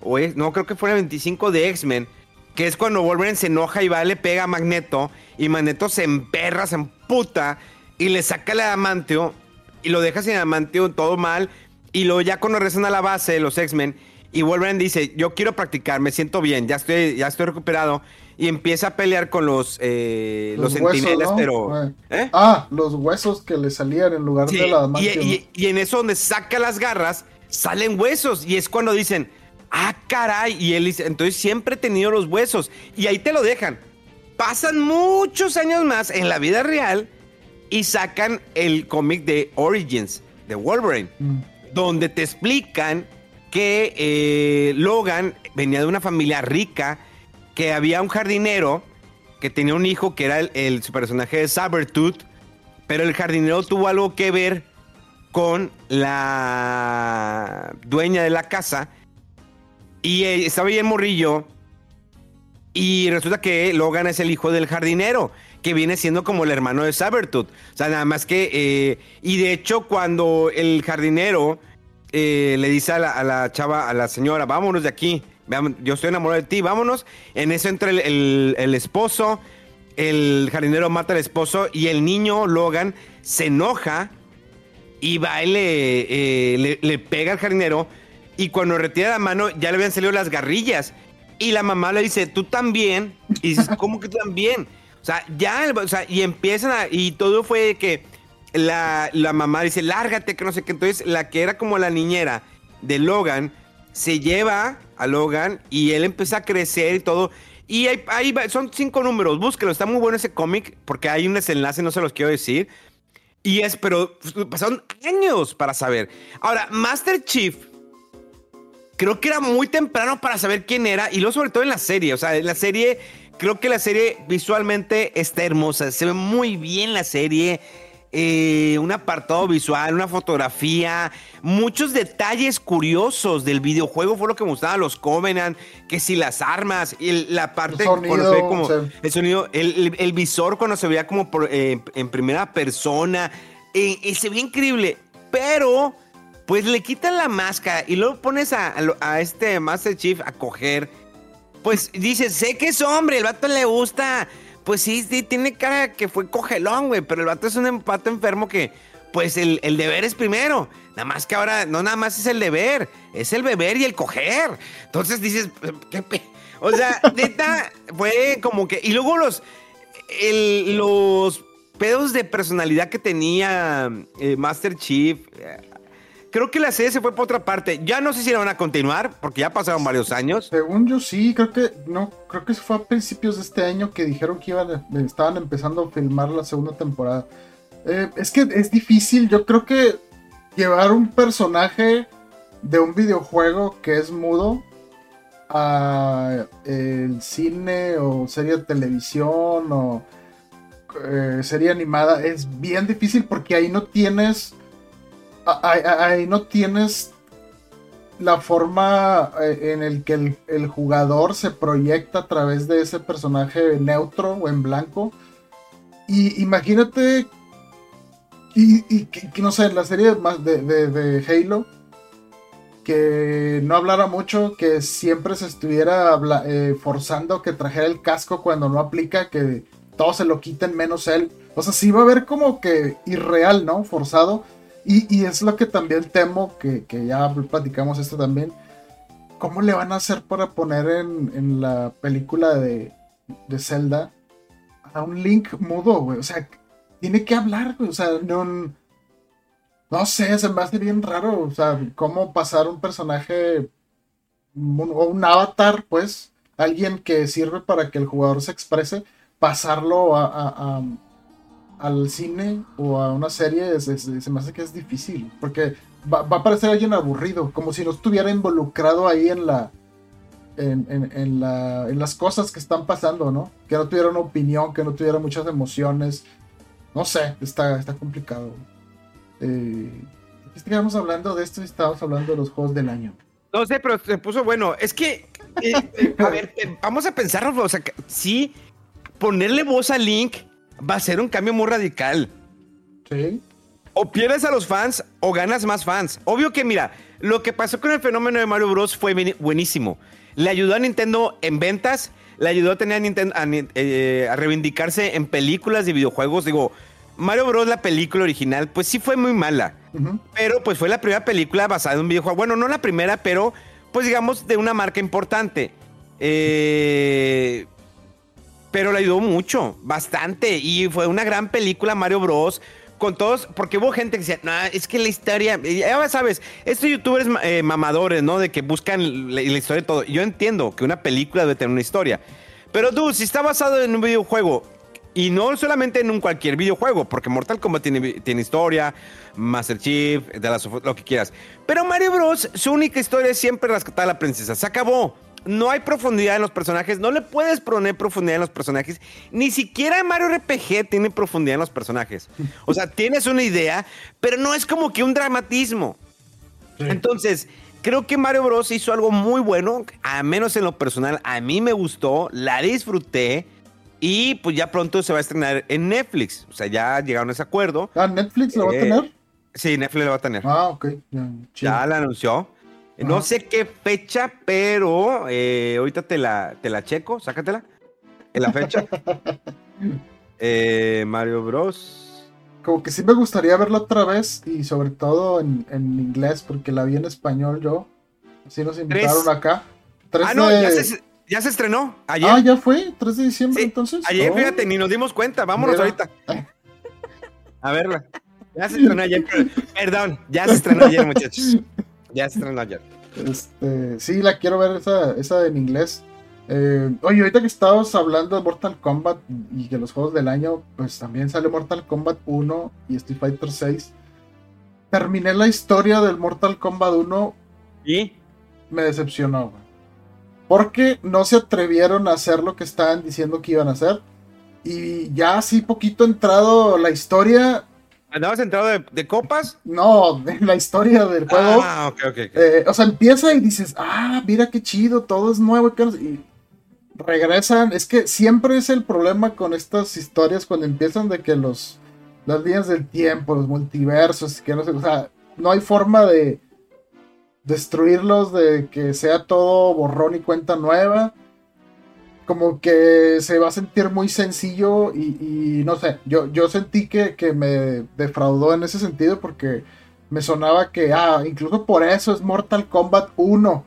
S1: o no, creo que fue el 25 de X-Men, que es cuando Wolverine se enoja y va, le pega a Magneto, y Magneto se emperra, se emputa, y le saca el adamantio, y lo deja sin adamantio, todo mal, y luego ya cuando regresan a la base, los X-Men, y Wolverine dice, yo quiero practicar, me siento bien, ya estoy, ya estoy recuperado, y empieza a pelear con los, eh, los, los pero...
S2: ¿eh? Ah, los huesos que le salían en lugar de la
S1: adamantio. Y, y en eso donde saca las garras, salen huesos, y es cuando dicen ah, caray. Y él dice, entonces siempre he tenido los huesos. Y ahí te lo dejan. Pasan muchos años más en la vida real y sacan el cómic de Origins, de Wolverine, mm. Donde te explican que eh, Logan venía de una familia rica, que había un jardinero que tenía un hijo que era el, personaje de Sabertooth, pero el jardinero tuvo algo que ver con la dueña de la casa y eh, estaba ahí el morrillo. Y resulta que Logan es el hijo del jardinero, que viene siendo como el hermano de Sabertooth. O sea, nada más que. Eh, y de hecho, cuando el jardinero eh, le dice a la, chava, a la señora, vámonos de aquí. Yo estoy enamorado de ti, vámonos. En eso entra el, esposo. El jardinero mata al esposo y el niño, Logan, se enoja y va y le, le pega al jardinero y cuando retira la mano ya le habían salido las garrillas. Y la mamá le dice, tú también. Y dices, [laughs] ¿cómo que tú también? O sea, ya, o sea, y empiezan a, y todo fue que la, mamá dice, lárgate, que no sé qué. Entonces, la que era como la niñera de Logan, se lleva a Logan y él empieza a crecer y todo. Y ahí, son cinco números, búsquelo, está muy bueno ese cómic porque hay un desenlace, no se los quiero decir. Y es, pero pasaron años para saber. Ahora, Master Chief creo que era muy temprano para saber quién era y luego sobre todo en la serie, o sea, en la serie, creo que la serie visualmente está hermosa, se ve muy bien la serie. Eh, un apartado visual, una fotografía, muchos detalles curiosos del videojuego fue lo que me gustaba, los Covenant, que si las armas, y la parte el sonido, como el sonido, el, visor cuando se veía como eh, en primera persona, eh, se veía increíble, pero pues le quitan la máscara y luego pones a, este Master Chief a coger. Pues dices, sé que es hombre, el vato le gusta pues sí, sí, tiene cara que fue cogelón, güey, pero el vato es un empate enfermo que, pues el, deber es primero. Nada más que ahora, no nada más es el deber, es el beber y el coger. Entonces dices, ¿qué O sea, [laughs] neta, fue como que. Y luego los. los pedos de personalidad que tenía eh, Master Chief. Eh, creo que la serie se fue por otra parte. Ya no sé si la van a continuar, porque ya pasaron varios años.
S2: Según yo sí, creo que no, creo que fue a principios de este año que dijeron que iban, estaban empezando a filmar la segunda temporada. Eh, es que es difícil, yo creo que llevar un personaje de un videojuego que es mudo a el cine o serie de televisión o eh, serie animada es bien difícil porque ahí no tienes ahí, no tienes la forma eh, en el que el, jugador se proyecta a través de ese personaje neutro o en blanco y imagínate y, que, no sé, en la serie de, de, Halo que no hablara mucho, que siempre se estuviera eh, forzando que trajera el casco cuando no aplica, que todos se lo quiten menos él. O sea, sí va a ver como que irreal, ¿no? Forzado. Y, es lo que también temo, que, ya platicamos esto también. ¿Cómo le van a hacer para poner en, la película de, de Zelda a un Link mudo, güey? O sea, tiene que hablar, güey. O sea, no no sé, se me hace bien raro, o sea, cómo pasar un personaje o un avatar, pues, alguien que sirve para que el jugador se exprese, pasarlo a, al cine o a una serie, se, me hace que es difícil, porque va, a parecer alguien aburrido, como si no estuviera involucrado ahí en la, en, la, en las cosas que están pasando, ¿no? Que no tuviera una opinión, que no tuviera muchas emociones. No sé, está, está complicado. Eh, estábamos hablando de esto y estábamos hablando de los juegos del año.
S1: No sé, pero se puso bueno. Es que, eh, eh, a ver, vamos a pensarlo. O sea, sí, ponerle voz a Link va a ser un cambio muy radical.
S2: Sí.
S1: O pierdes a los fans o ganas más fans. Obvio que, mira, lo que pasó con el fenómeno de Mario Bros. fue buenísimo. Le ayudó a Nintendo en ventas, le ayudó a tener a Nintendo a reivindicarse en películas y videojuegos. Digo, Mario Bros. la película original, pues sí fue muy mala. Pero pues fue la primera película basada en un videojuego. Bueno, no la primera, pero pues digamos de una marca importante. Eh, pero le ayudó mucho, bastante. Y fue una gran película Mario Bros. Con todos, porque hubo gente que decía, no, es que la historia, ya sabes, estos youtubers eh, mamadores, ¿no? De que buscan la, historia de todo. Yo entiendo que una película debe tener una historia. Pero tú, si está basado en un videojuego y no solamente en un cualquier videojuego, porque Mortal Kombat tiene, tiene historia, Master Chief, de lo que quieras. Pero Mario Bros, su única historia es siempre rescatar a la princesa. Se acabó. No hay profundidad en los personajes, no le puedes poner profundidad en los personajes. Ni siquiera Mario RPG tiene profundidad en los personajes. O sea, [laughs] tienes una idea, pero no es como que un dramatismo. Entonces, creo que Mario Bros hizo algo muy bueno, a menos en lo personal, a mí me gustó, la disfruté y pues ya pronto se va a estrenar en Netflix. O sea, ya llegaron a ese acuerdo.
S2: ¿Ah, Netflix lo va a eh, tener?
S1: Sí, Netflix lo va a tener.
S2: Ah, ok.
S1: Ya, la anunció. No sé qué fecha, pero eh, ahorita te la, te la checo, sácatela. En la fecha. [laughs] Eh, Mario Bros.
S2: Como que sí me gustaría verla otra vez y sobre todo en, inglés, porque la vi en español yo. Así nos invitaron acá.
S1: ah, no, ya se, ya se estrenó ayer.
S2: Ah, ya fue, 3 de diciembre entonces.
S1: Ayer, oh. fíjate, ni nos dimos cuenta. Vámonos ahorita. [laughs] A verla. Ya se estrenó ayer. Perdón, ya se estrenó ayer, muchachos. [laughs] Ya se estrenó ayer.
S2: Este, sí, la quiero ver esa, esa en inglés. Eh, oye, ahorita que estabas hablando de Mortal Kombat y que los juegos del año, pues también sale Mortal Kombat 1 y Street Fighter 6. Terminé la historia del Mortal Kombat 1
S1: y
S2: me decepcionó. Porque no se atrevieron a hacer lo que estaban diciendo que iban a hacer. Y ya así poquito entrado la historia.
S1: ¿Andabas entrado de, copas?
S2: No, de la historia del juego.
S1: Ah, ok, ok.
S2: Eh, o sea, empieza y dices, ah, mira qué chido, todo es nuevo. Y regresan. Es que siempre es el problema con estas historias cuando empiezan de que los las líneas del tiempo, los multiversos, que no sé, o sea, no hay forma de destruirlos, de que sea todo borrón y cuenta nueva. Como que se va a sentir muy sencillo y, no sé, yo, yo sentí que, que, me defraudó en ese sentido porque me sonaba que, ah, incluso por eso es Mortal Kombat 1,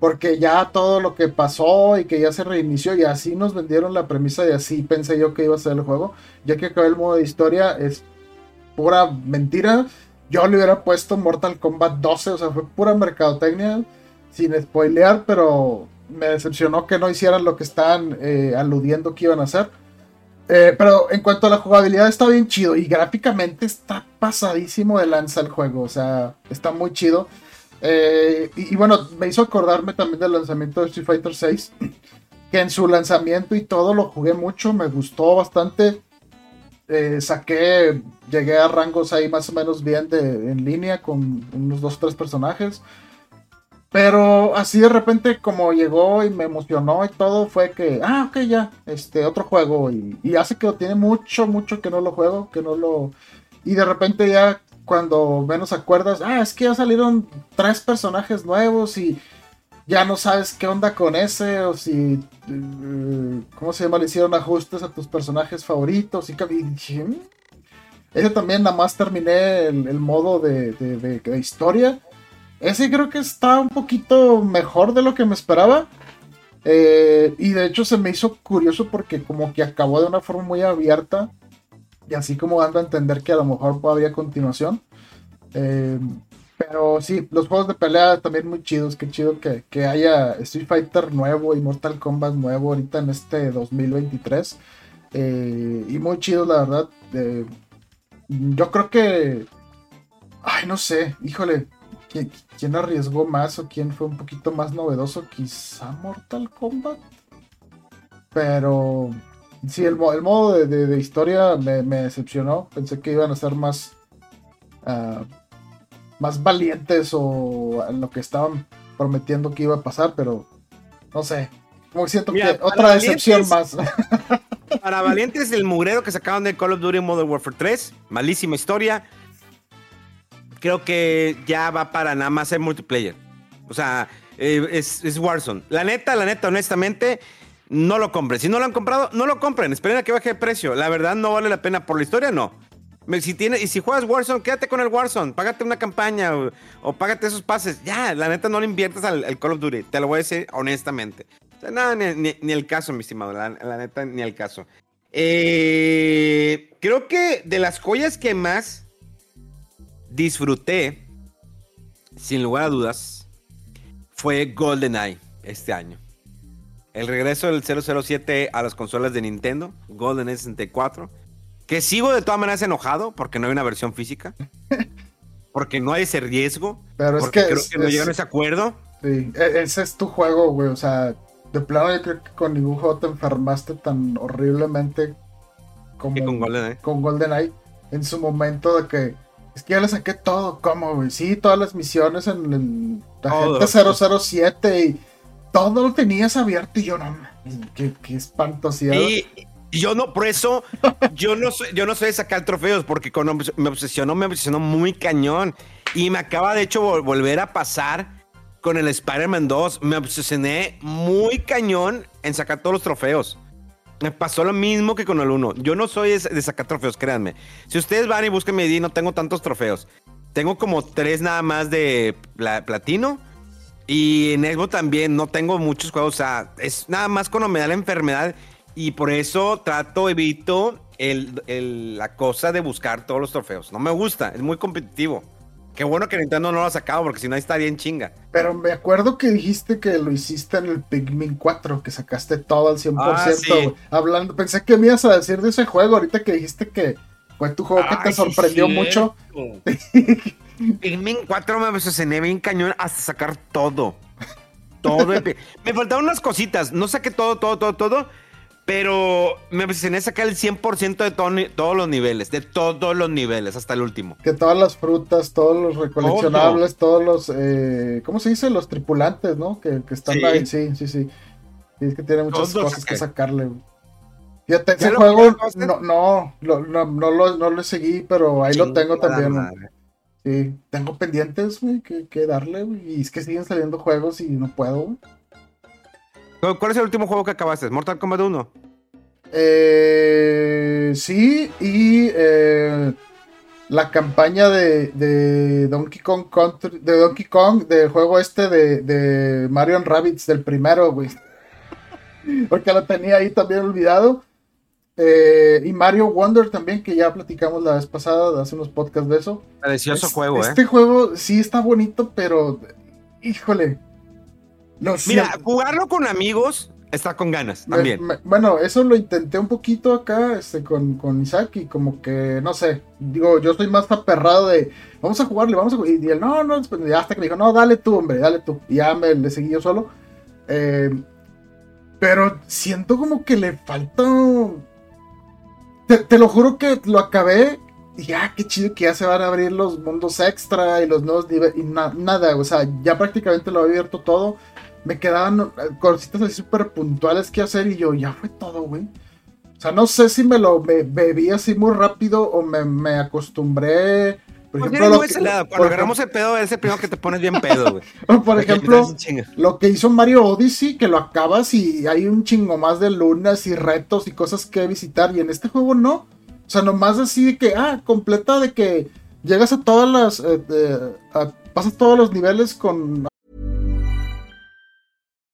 S2: porque ya todo lo que pasó y que ya se reinició y así nos vendieron la premisa y así pensé yo que iba a ser el juego, ya que acabé el modo de historia es pura mentira, yo le hubiera puesto Mortal Kombat 12, o sea, fue pura mercadotecnia, sin spoilear, pero me decepcionó que no hicieran lo que estaban eh, aludiendo que iban a hacer. Eh, pero en cuanto a la jugabilidad está bien chido y gráficamente está pasadísimo de lanza el juego, o sea, está muy chido. Eh, y, bueno, me hizo acordarme también del lanzamiento de Street Fighter 6, [clears throat] que en su lanzamiento y todo lo jugué mucho, me gustó bastante. saqué, llegué a rangos ahí más o menos bien de, en línea con unos 2-3 personajes. Pero así de repente como llegó y me emocionó y todo, fue que, ah, ok, ya, este, otro juego. Y, hace que lo tiene mucho, mucho que no lo juego, que no lo... Y de repente ya cuando menos acuerdas, ah, es que ya salieron tres personajes nuevos y ya no sabes qué onda con ese o si, eh, ¿cómo se llama? Le hicieron ajustes a tus personajes favoritos y, mm". ese también nada más terminé el, modo de historia ese creo que está un poquito mejor de lo que me esperaba. Eh, y de hecho se me hizo curioso porque como que acabó de una forma muy abierta. Y así como dando a entender que a lo mejor habría continuación. Eh, pero sí, los juegos de pelea también muy chidos. Qué chido que, haya Street Fighter nuevo y Mortal Kombat nuevo ahorita en este 2023. Eh, y muy chidos, la verdad. yo creo que... Ay, no sé, híjole. ¿Quién, arriesgó más o quién fue un poquito más novedoso? Quizá Mortal Kombat. Pero sí, el, modo de, historia me, decepcionó. Pensé que iban a ser más, ah, más valientes o lo que estaban prometiendo que iba a pasar, pero no sé. Como siento que otra decepción más.
S1: Para valientes, el mugrero que sacaron de Call of Duty Modern Warfare 3. Malísima historia creo que ya va para nada más ser multiplayer. O sea, eh, es, es, Warzone. La neta, la neta, honestamente, no lo compren. Si no lo han comprado, no lo compren. Esperen a que baje de precio. La verdad, no vale la pena. Por la historia, no. Si tiene, y si juegas Warzone, quédate con el Warzone. Págate una campaña o, págate esos pases. Ya, la neta, no le inviertas al, Call of Duty. Te lo voy a decir honestamente. O sea, nada, ni, el caso, mi estimado. La, neta, ni el caso. Eh, creo que de las joyas que más disfruté, sin lugar a dudas, fue GoldenEye este año. El regreso del 007 a las consolas de Nintendo, GoldenEye 64, que sigo de todas maneras enojado porque no hay una versión física, [laughs] porque no hay ese riesgo,
S2: Pero
S1: porque
S2: es
S1: que creo que no llegan a ese acuerdo.
S2: Sí, e, ese es tu juego, güey, o sea, de plano yo creo que con ningún juego te enfermaste tan horriblemente como
S1: con GoldenEye.
S2: Con GoldenEye en su momento de que es que ya le saqué todo, ¿cómo, güey? Sí, todas las misiones en, el Agente 007 y todo lo tenías abierto y yo no, qué, qué.
S1: Y yo no, por eso, yo no soy, yo no soy de sacar trofeos, porque cuando me obsesionó, me obsesionó muy cañón. Y me acaba de hecho volver a pasar con el Spider-Man 2. Me obsesioné muy cañón en sacar todos los trofeos. Me pasó lo mismo que con el 1. Yo no soy de sacar trofeos, créanme. Si ustedes van y buscan mi no tengo tantos trofeos. Tengo como tres nada más de platino. Y en Xbox también no tengo muchos juegos. O sea, es nada más cuando me da la enfermedad. Y por eso trato, evito la cosa de buscar todos los trofeos. No me gusta, es muy competitivo. Qué bueno que Nintendo no lo ha sacado, porque si no estaría en chinga.
S2: Pero me acuerdo que dijiste que lo hiciste en el Pikmin 4, que sacaste todo al 100%. Ah, Hablando, pensé que me ibas a decir de ese juego, ahorita que dijiste que fue tu juego que te sorprendió mucho. [laughs]
S1: Pikmin 4 me cené bien cañón hasta sacar todo. Todo. [laughs] me faltaron unas cositas. No saqué todo, todo, todo, todo. Pero me a sacar el 100% de todos los niveles, de todos los niveles, hasta el último.
S2: Que todas las frutas, todos los recoleccionables, todos los, eh, ¿cómo se dice? Los tripulantes, ¿no? Que, están ahí, sí, sí, sí. Y es que tiene muchas cosas que sacarle. Fíjate, ese juego no, no, no, no, lo, no lo seguí, pero ahí lo tengo también. Sí, tengo pendientes, güey, que, que darle, güey. Y es que siguen saliendo juegos y no puedo, güey.
S1: ¿Cuál es el último juego que acabaste? ¿Mortal Kombat 1?
S2: Eh, sí, y eh, la campaña de, de, Donkey Kong Country, de Donkey Kong, del juego este de, de Mario Rabbits, del primero, güey. [laughs] Porque lo tenía ahí también olvidado. Eh, y Mario Wonder también, que ya platicamos la vez pasada, hace unos podcasts de eso.
S1: Precioso juego,
S2: ¿eh? Este juego sí está bonito, pero híjole.
S1: No, Mira, jugarlo con amigos está con ganas también.
S2: bueno, eso lo intenté un poquito acá este, con, con Isaac y como que, no sé, digo, yo estoy más aperrado de, vamos a jugarle, vamos a jugar. Y él, no, no, hasta que me dijo, no, dale tú, hombre, dale tú. Y ya me le seguí yo solo. Eh, pero siento como que le falta te, lo juro que lo acabé y ya, qué chido que ya se van a abrir los mundos extra y los nuevos niveles. Y nada, o sea, ya prácticamente lo he abierto todo. Me quedaban eh, cositas así súper puntuales que hacer y yo, ya fue todo, güey. O sea, no sé si me lo bebí así muy rápido o me, me acostumbré
S1: por ejemplo, lo que, Cuando agarramos el pedo, es el primero que te pones bien pedo, güey. [laughs]
S2: por ejemplo, lo que hizo Mario Odyssey, que lo acabas y hay un chingo más de lunas y retos y cosas que visitar. Y en este juego no. O sea, nomás así de que, ah, completa de que llegas a todas las. Eh, pasas todos los niveles con.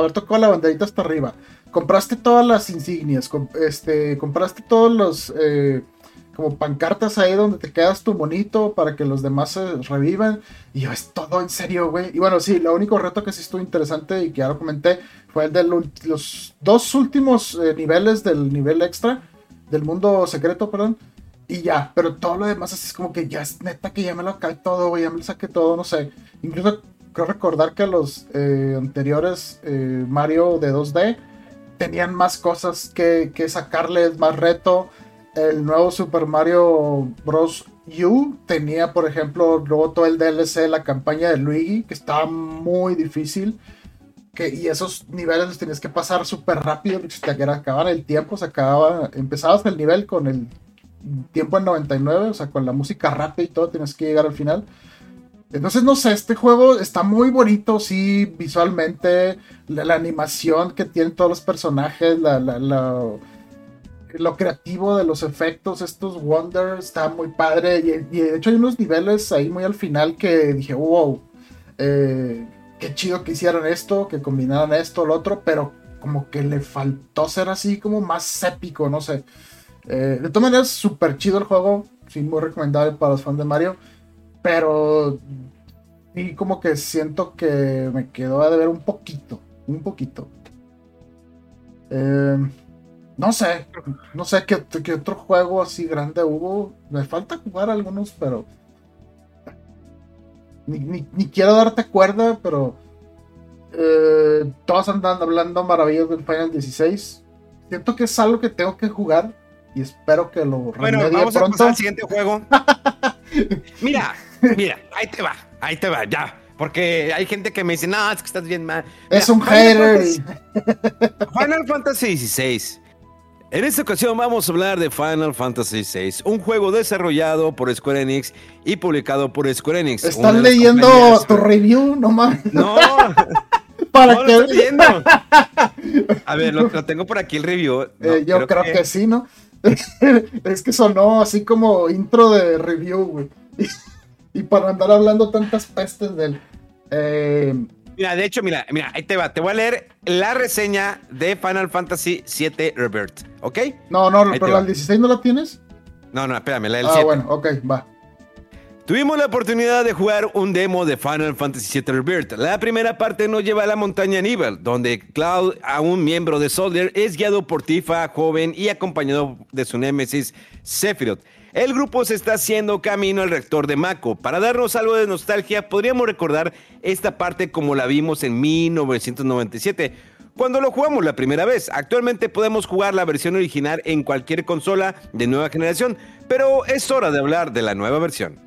S2: A ver, tocó la banderita hasta arriba. Compraste todas las insignias, este, compraste todos los... Eh como pancartas ahí donde te quedas tu monito para que los demás se revivan. Y yo, es todo en serio, güey. Y bueno, sí, lo único reto que sí estuvo interesante y que ya lo comenté fue el de los dos últimos eh, niveles del nivel extra, del mundo secreto, perdón. Y ya, pero todo lo demás así es como que ya es neta que ya me lo cae todo, güey, ya me lo saqué todo, no sé. Incluso creo recordar que los eh, anteriores eh, Mario de 2D tenían más cosas que, que sacarles, más reto el nuevo Super Mario Bros. U tenía, por ejemplo, luego todo el DLC, la campaña de Luigi, que estaba muy difícil. Que, y esos niveles los tenías que pasar súper rápido, porque se te acababa el tiempo, se acababa, empezabas el nivel con el tiempo en 99, o sea, con la música rápida y todo, tienes que llegar al final. Entonces, no sé, este juego está muy bonito, sí, visualmente, la, animación que tienen todos los personajes, la, lo creativo de los efectos, estos Wonders, está muy padre. Y, de hecho hay unos niveles ahí muy al final que dije, wow, eh, qué chido que hicieran esto, que combinaran esto, lo otro, pero como que le faltó ser así como más épico, no sé. Eh, de todas maneras, súper chido el juego, sí, muy recomendable para los fans de Mario, pero sí como que siento que me quedó a deber un poquito, un poquito. Eh, no sé, no sé qué, otro juego así grande hubo. Me falta jugar algunos, pero. Ni, quiero darte cuerda, pero. Eh, todos andan hablando maravillas del Final 16. Siento que es algo que tengo que jugar y espero que lo
S1: Bueno, vamos a pasar al siguiente juego. [laughs] mira, mira, ahí te va, ahí te va, ya. Porque hay gente que me dice, no, es que estás bien mal.
S2: es un hater. [laughs]
S1: Final Fantasy XVI en esta ocasión vamos a hablar de Final Fantasy VI, un juego desarrollado por Square Enix y publicado por Square Enix.
S2: ¿Estás leyendo tu review nomás?
S1: No, [laughs] ¿Para no lo leyendo. [laughs] A ver, lo, tengo por aquí el review.
S2: Eh, yo creo, que... sí, ¿no? es que sonó así como intro de review, güey. Y, para andar hablando tantas pestes del... Eh,
S1: Mira, de hecho, mira, mira, ahí te va. Te voy a leer la reseña de Final Fantasy VII Rebirth, ¿ok?
S2: No, no, pero la 16 no la tienes.
S1: No, no, espérame, la del ah,
S2: bueno, ok, va.
S1: Tuvimos la oportunidad de jugar un demo de Final Fantasy VII Rebirth. La primera parte nos lleva a la montaña Nibel, donde Cloud, a un miembro de Soldier, es guiado por Tifa, joven y acompañado de su némesis Sephiroth. El grupo se está haciendo camino al rector de Mako. Para darnos algo de nostalgia, podríamos recordar esta parte como la vimos en 1997, cuando lo jugamos la primera vez. Actualmente podemos jugar la versión original en cualquier consola de nueva generación, pero es hora de hablar de la nueva versión.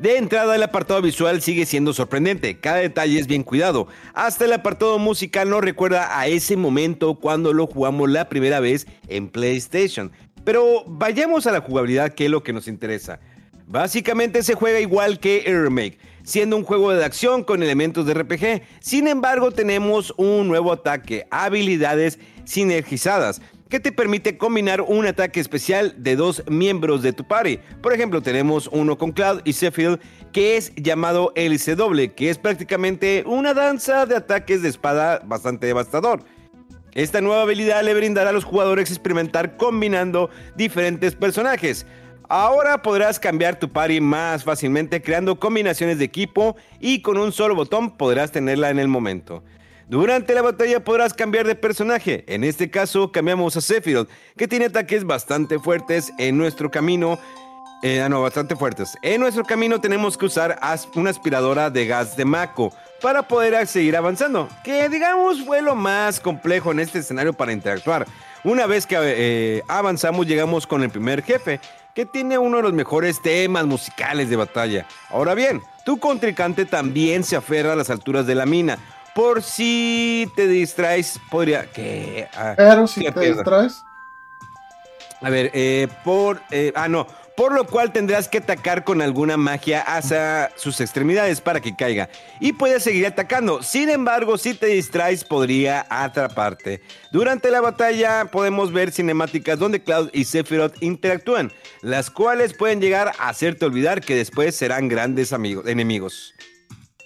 S1: De entrada, el apartado visual sigue siendo sorprendente, cada detalle es bien cuidado. Hasta el apartado musical nos recuerda a ese momento cuando lo jugamos la primera vez en PlayStation. Pero vayamos a la jugabilidad, que es lo que nos interesa. Básicamente se juega igual que el remake, siendo un juego de acción con elementos de RPG. Sin embargo, tenemos un nuevo ataque, habilidades sinergizadas, que te permite combinar un ataque especial de dos miembros de tu party. Por ejemplo, tenemos uno con Cloud y Sheffield, que es llamado LCW, que es prácticamente una danza de ataques de espada bastante devastador. Esta nueva habilidad le brindará a los jugadores experimentar combinando diferentes personajes. Ahora podrás cambiar tu party más fácilmente creando combinaciones de equipo y con un solo botón podrás tenerla en el momento. Durante la batalla podrás cambiar de personaje. En este caso cambiamos a Sephiroth, que tiene ataques bastante fuertes en nuestro camino. Eh, ah, no, bastante fuertes. En nuestro camino tenemos que usar una aspiradora de gas de Mako para poder seguir avanzando, que digamos fue lo más complejo en este escenario para interactuar. Una vez que eh, avanzamos llegamos con el primer jefe, que tiene uno de los mejores temas musicales de batalla. Ahora bien, tu contrincante también se aferra a las alturas de la mina. Por si te distraes, podría. que
S2: ah, Pero si te distraes.
S1: A ver, eh, por. Eh, ah, no por lo cual tendrás que atacar con alguna magia hacia sus extremidades para que caiga y puedes seguir atacando. Sin embargo, si te distraes podría atraparte. Durante la batalla podemos ver cinemáticas donde Cloud y Sephiroth interactúan, las cuales pueden llegar a hacerte olvidar que después serán grandes amigos, enemigos.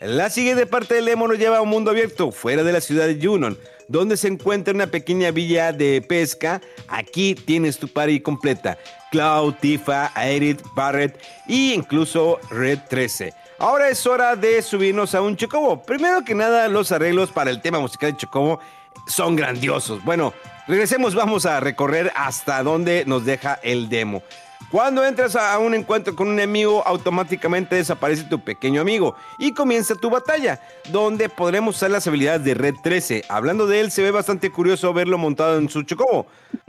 S1: La siguiente parte del demo nos lleva a un mundo abierto fuera de la ciudad de Junon, donde se encuentra una pequeña villa de pesca. Aquí tienes tu party completa. Cloud, Tifa, Aerith, Barrett e incluso Red 13. Ahora es hora de subirnos a un Chocobo. Primero que nada, los arreglos para el tema musical de Chocobo son grandiosos. Bueno, regresemos, vamos a recorrer hasta donde nos deja el demo. Cuando entras a un encuentro con un enemigo, automáticamente desaparece tu pequeño amigo y comienza tu batalla, donde podremos usar las habilidades de Red 13. Hablando de él, se ve bastante curioso verlo montado en su chocobo.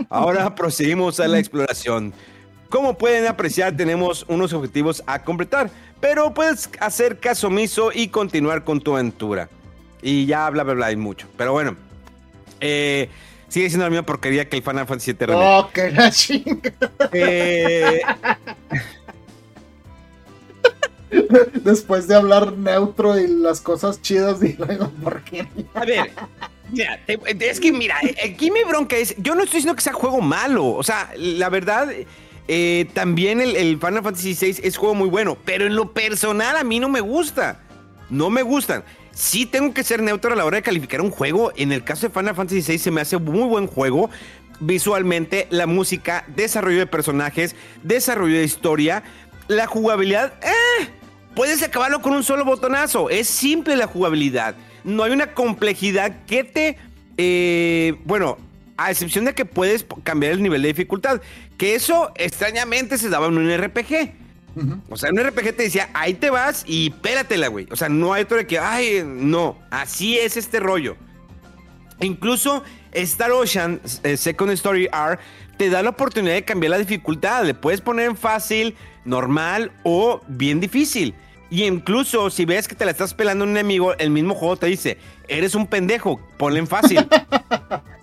S1: Ahora [laughs] proseguimos a la exploración. Como pueden apreciar, tenemos unos objetivos a completar, pero puedes hacer caso omiso y continuar con tu aventura. Y ya bla bla bla hay mucho. Pero bueno, eh, sigue siendo la misma porquería que el Final Fantasy VII
S2: Oh, que la chinga. Eh, [laughs] Después de hablar neutro y las cosas chidas, digo, ¿por qué?
S1: A ver, mira, es que mira, aquí mi bronca es, yo no estoy diciendo que sea juego malo, o sea, la verdad, eh, también el, Final Fantasy VI es juego muy bueno, pero en lo personal a mí no me gusta. No me gustan. Sí tengo que ser neutro a la hora de calificar un juego. En el caso de Final Fantasy VI se me hace muy buen juego. Visualmente, la música, desarrollo de personajes, desarrollo de historia, la jugabilidad. ¡eh! Puedes acabarlo con un solo botonazo. Es simple la jugabilidad. No hay una complejidad que te... Eh, bueno, a excepción de que puedes cambiar el nivel de dificultad. Que eso extrañamente se daba en un RPG. O sea, un RPG te decía, ahí te vas y pélatela, güey. O sea, no hay otro de que, ay, no, así es este rollo. Incluso Star Ocean eh, Second Story R te da la oportunidad de cambiar la dificultad. Le puedes poner en fácil, normal o bien difícil. Y incluso si ves que te la estás pelando un enemigo, el mismo juego te dice, eres un pendejo, ponle en fácil. [laughs]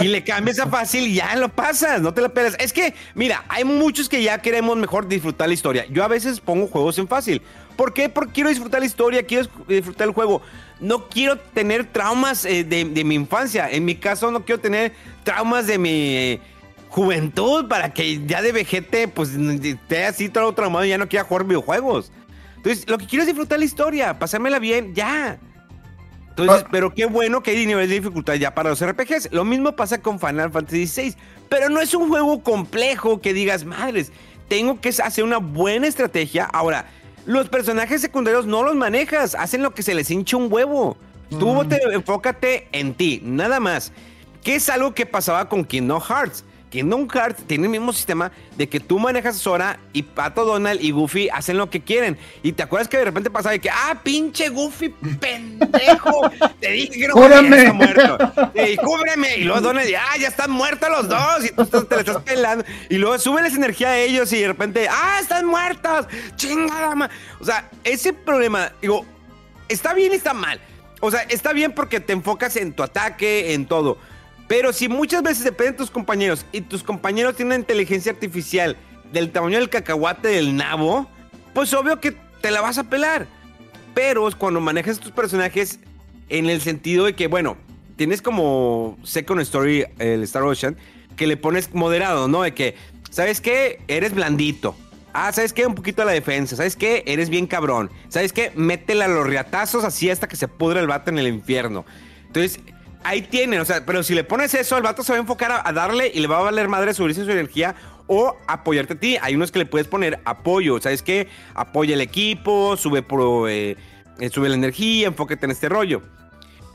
S1: y le cambias a fácil y ya lo pasas, no te la pelas. Es que, mira, hay muchos que ya queremos mejor disfrutar la historia. Yo a veces pongo juegos en fácil. ¿Por qué? Porque quiero disfrutar la historia, quiero disfrutar el juego. No quiero tener traumas eh, de, mi infancia. En mi caso, no quiero tener traumas de mi juventud para que ya de vejete, pues esté así todo traumado y ya no quiera jugar videojuegos. Entonces, lo que quiero es disfrutar la historia, pasármela bien, ya. Entonces, ah. pero qué bueno que hay niveles de dificultad ya para los RPGs. Lo mismo pasa con Final Fantasy VI. Pero no es un juego complejo que digas, madres, tengo que hacer una buena estrategia. Ahora, los personajes secundarios no los manejas, hacen lo que se les hincha un huevo. Tú mm. te, enfócate en ti, nada más. Que es algo que pasaba con Kingdom Hearts. Kingdom Hearts tiene el mismo sistema de que tú manejas a Sora y Pato Donald y Goofy hacen lo que quieren. Y te acuerdas que de repente pasaba de que, ah, pinche Goofy, pendejo. te dije que no
S2: ¡Cúbreme!
S1: muerto. Y cúbreme. Y luego Donald, ah, ya están muertos los dos. Y tú te le estás pelando. Y luego sube esa energía a ellos y de repente, ah, están muertos. Chingada, ma-". O sea, ese problema, digo, está bien y está mal. O sea, está bien porque te enfocas en tu ataque, en todo. Pero si muchas veces dependen de tus compañeros y tus compañeros tienen inteligencia artificial del tamaño del cacahuate del nabo, pues obvio que te la vas a pelar. Pero cuando manejas tus personajes en el sentido de que, bueno, tienes como Second Story, el Star Ocean, que le pones moderado, ¿no? De que, ¿sabes qué? Eres blandito. Ah, ¿sabes qué? Un poquito a la defensa. ¿Sabes qué? Eres bien cabrón. ¿Sabes qué? Métele a los riatazos así hasta que se pudre el vato en el infierno. Entonces, ahí tienen, o sea, pero si le pones eso, el vato se va a enfocar a, darle y le va a valer madre subirse su energía o apoyarte a ti. Hay unos que le puedes poner apoyo, ¿sabes qué? Apoya el equipo, sube, pro, eh, eh, sube la energía, enfócate en este rollo.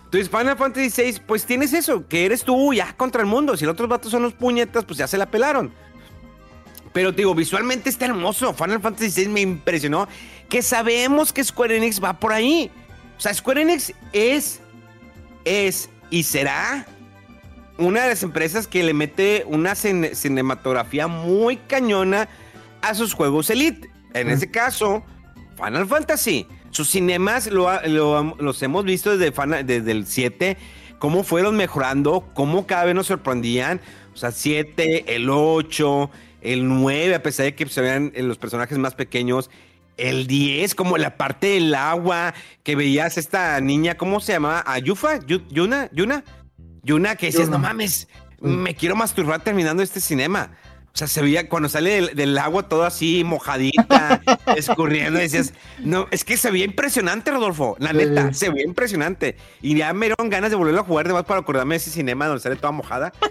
S1: Entonces, Final Fantasy VI, pues tienes eso, que eres tú ya contra el mundo. Si los otros vatos son los puñetas, pues ya se la pelaron. Pero te digo, visualmente está hermoso. Final Fantasy VI me impresionó. Que sabemos que Square Enix va por ahí. O sea, Square Enix es, es y será una de las empresas que le mete una cine- cinematografía muy cañona a sus juegos Elite. En ese caso, Final Fantasy. Sus cinemas lo los hemos visto desde, desde el 7, cómo fueron mejorando, cómo cada vez nos sorprendían. O sea, 7, el 8, el 9, a pesar de que se vean eh, los personajes más pequeños. El 10, como la parte del agua, que veías esta niña, ¿cómo se llamaba? ¿Ayufa? Yu- ¿Yuna? ¿Yuna? Yuna, que decías, no mames,
S2: Mm.
S1: me quiero masturbar terminando este cinema. O sea, se veía cuando sale del, del agua todo así mojadita, [laughs] escurriendo, decías, no, es que se veía impresionante, Rodolfo, la
S2: Sí.
S1: neta, se veía impresionante. Y ya me dieron ganas de volverlo a jugar, además para acordarme de ese cinema donde sale toda mojada. [laughs]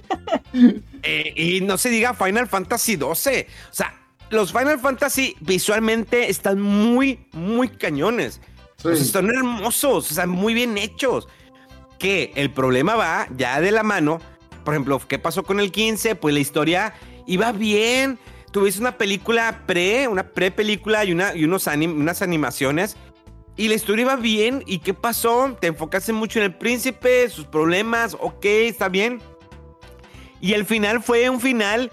S1: Eh, y no se diga Final Fantasy 12. O sea, los Final Fantasy visualmente están muy, muy cañones.
S2: Sí.
S1: O sea, están hermosos, o sea, muy bien hechos. Que el problema va ya de la mano. Por ejemplo, ¿qué pasó con el 15? Pues la historia iba bien. Tuviste una película pre, una pre-película y, una, y unos anim- unas animaciones. Y la historia iba bien. ¿Y qué pasó? Te enfocaste mucho en el príncipe, sus problemas. Ok, está bien. Y el final fue un final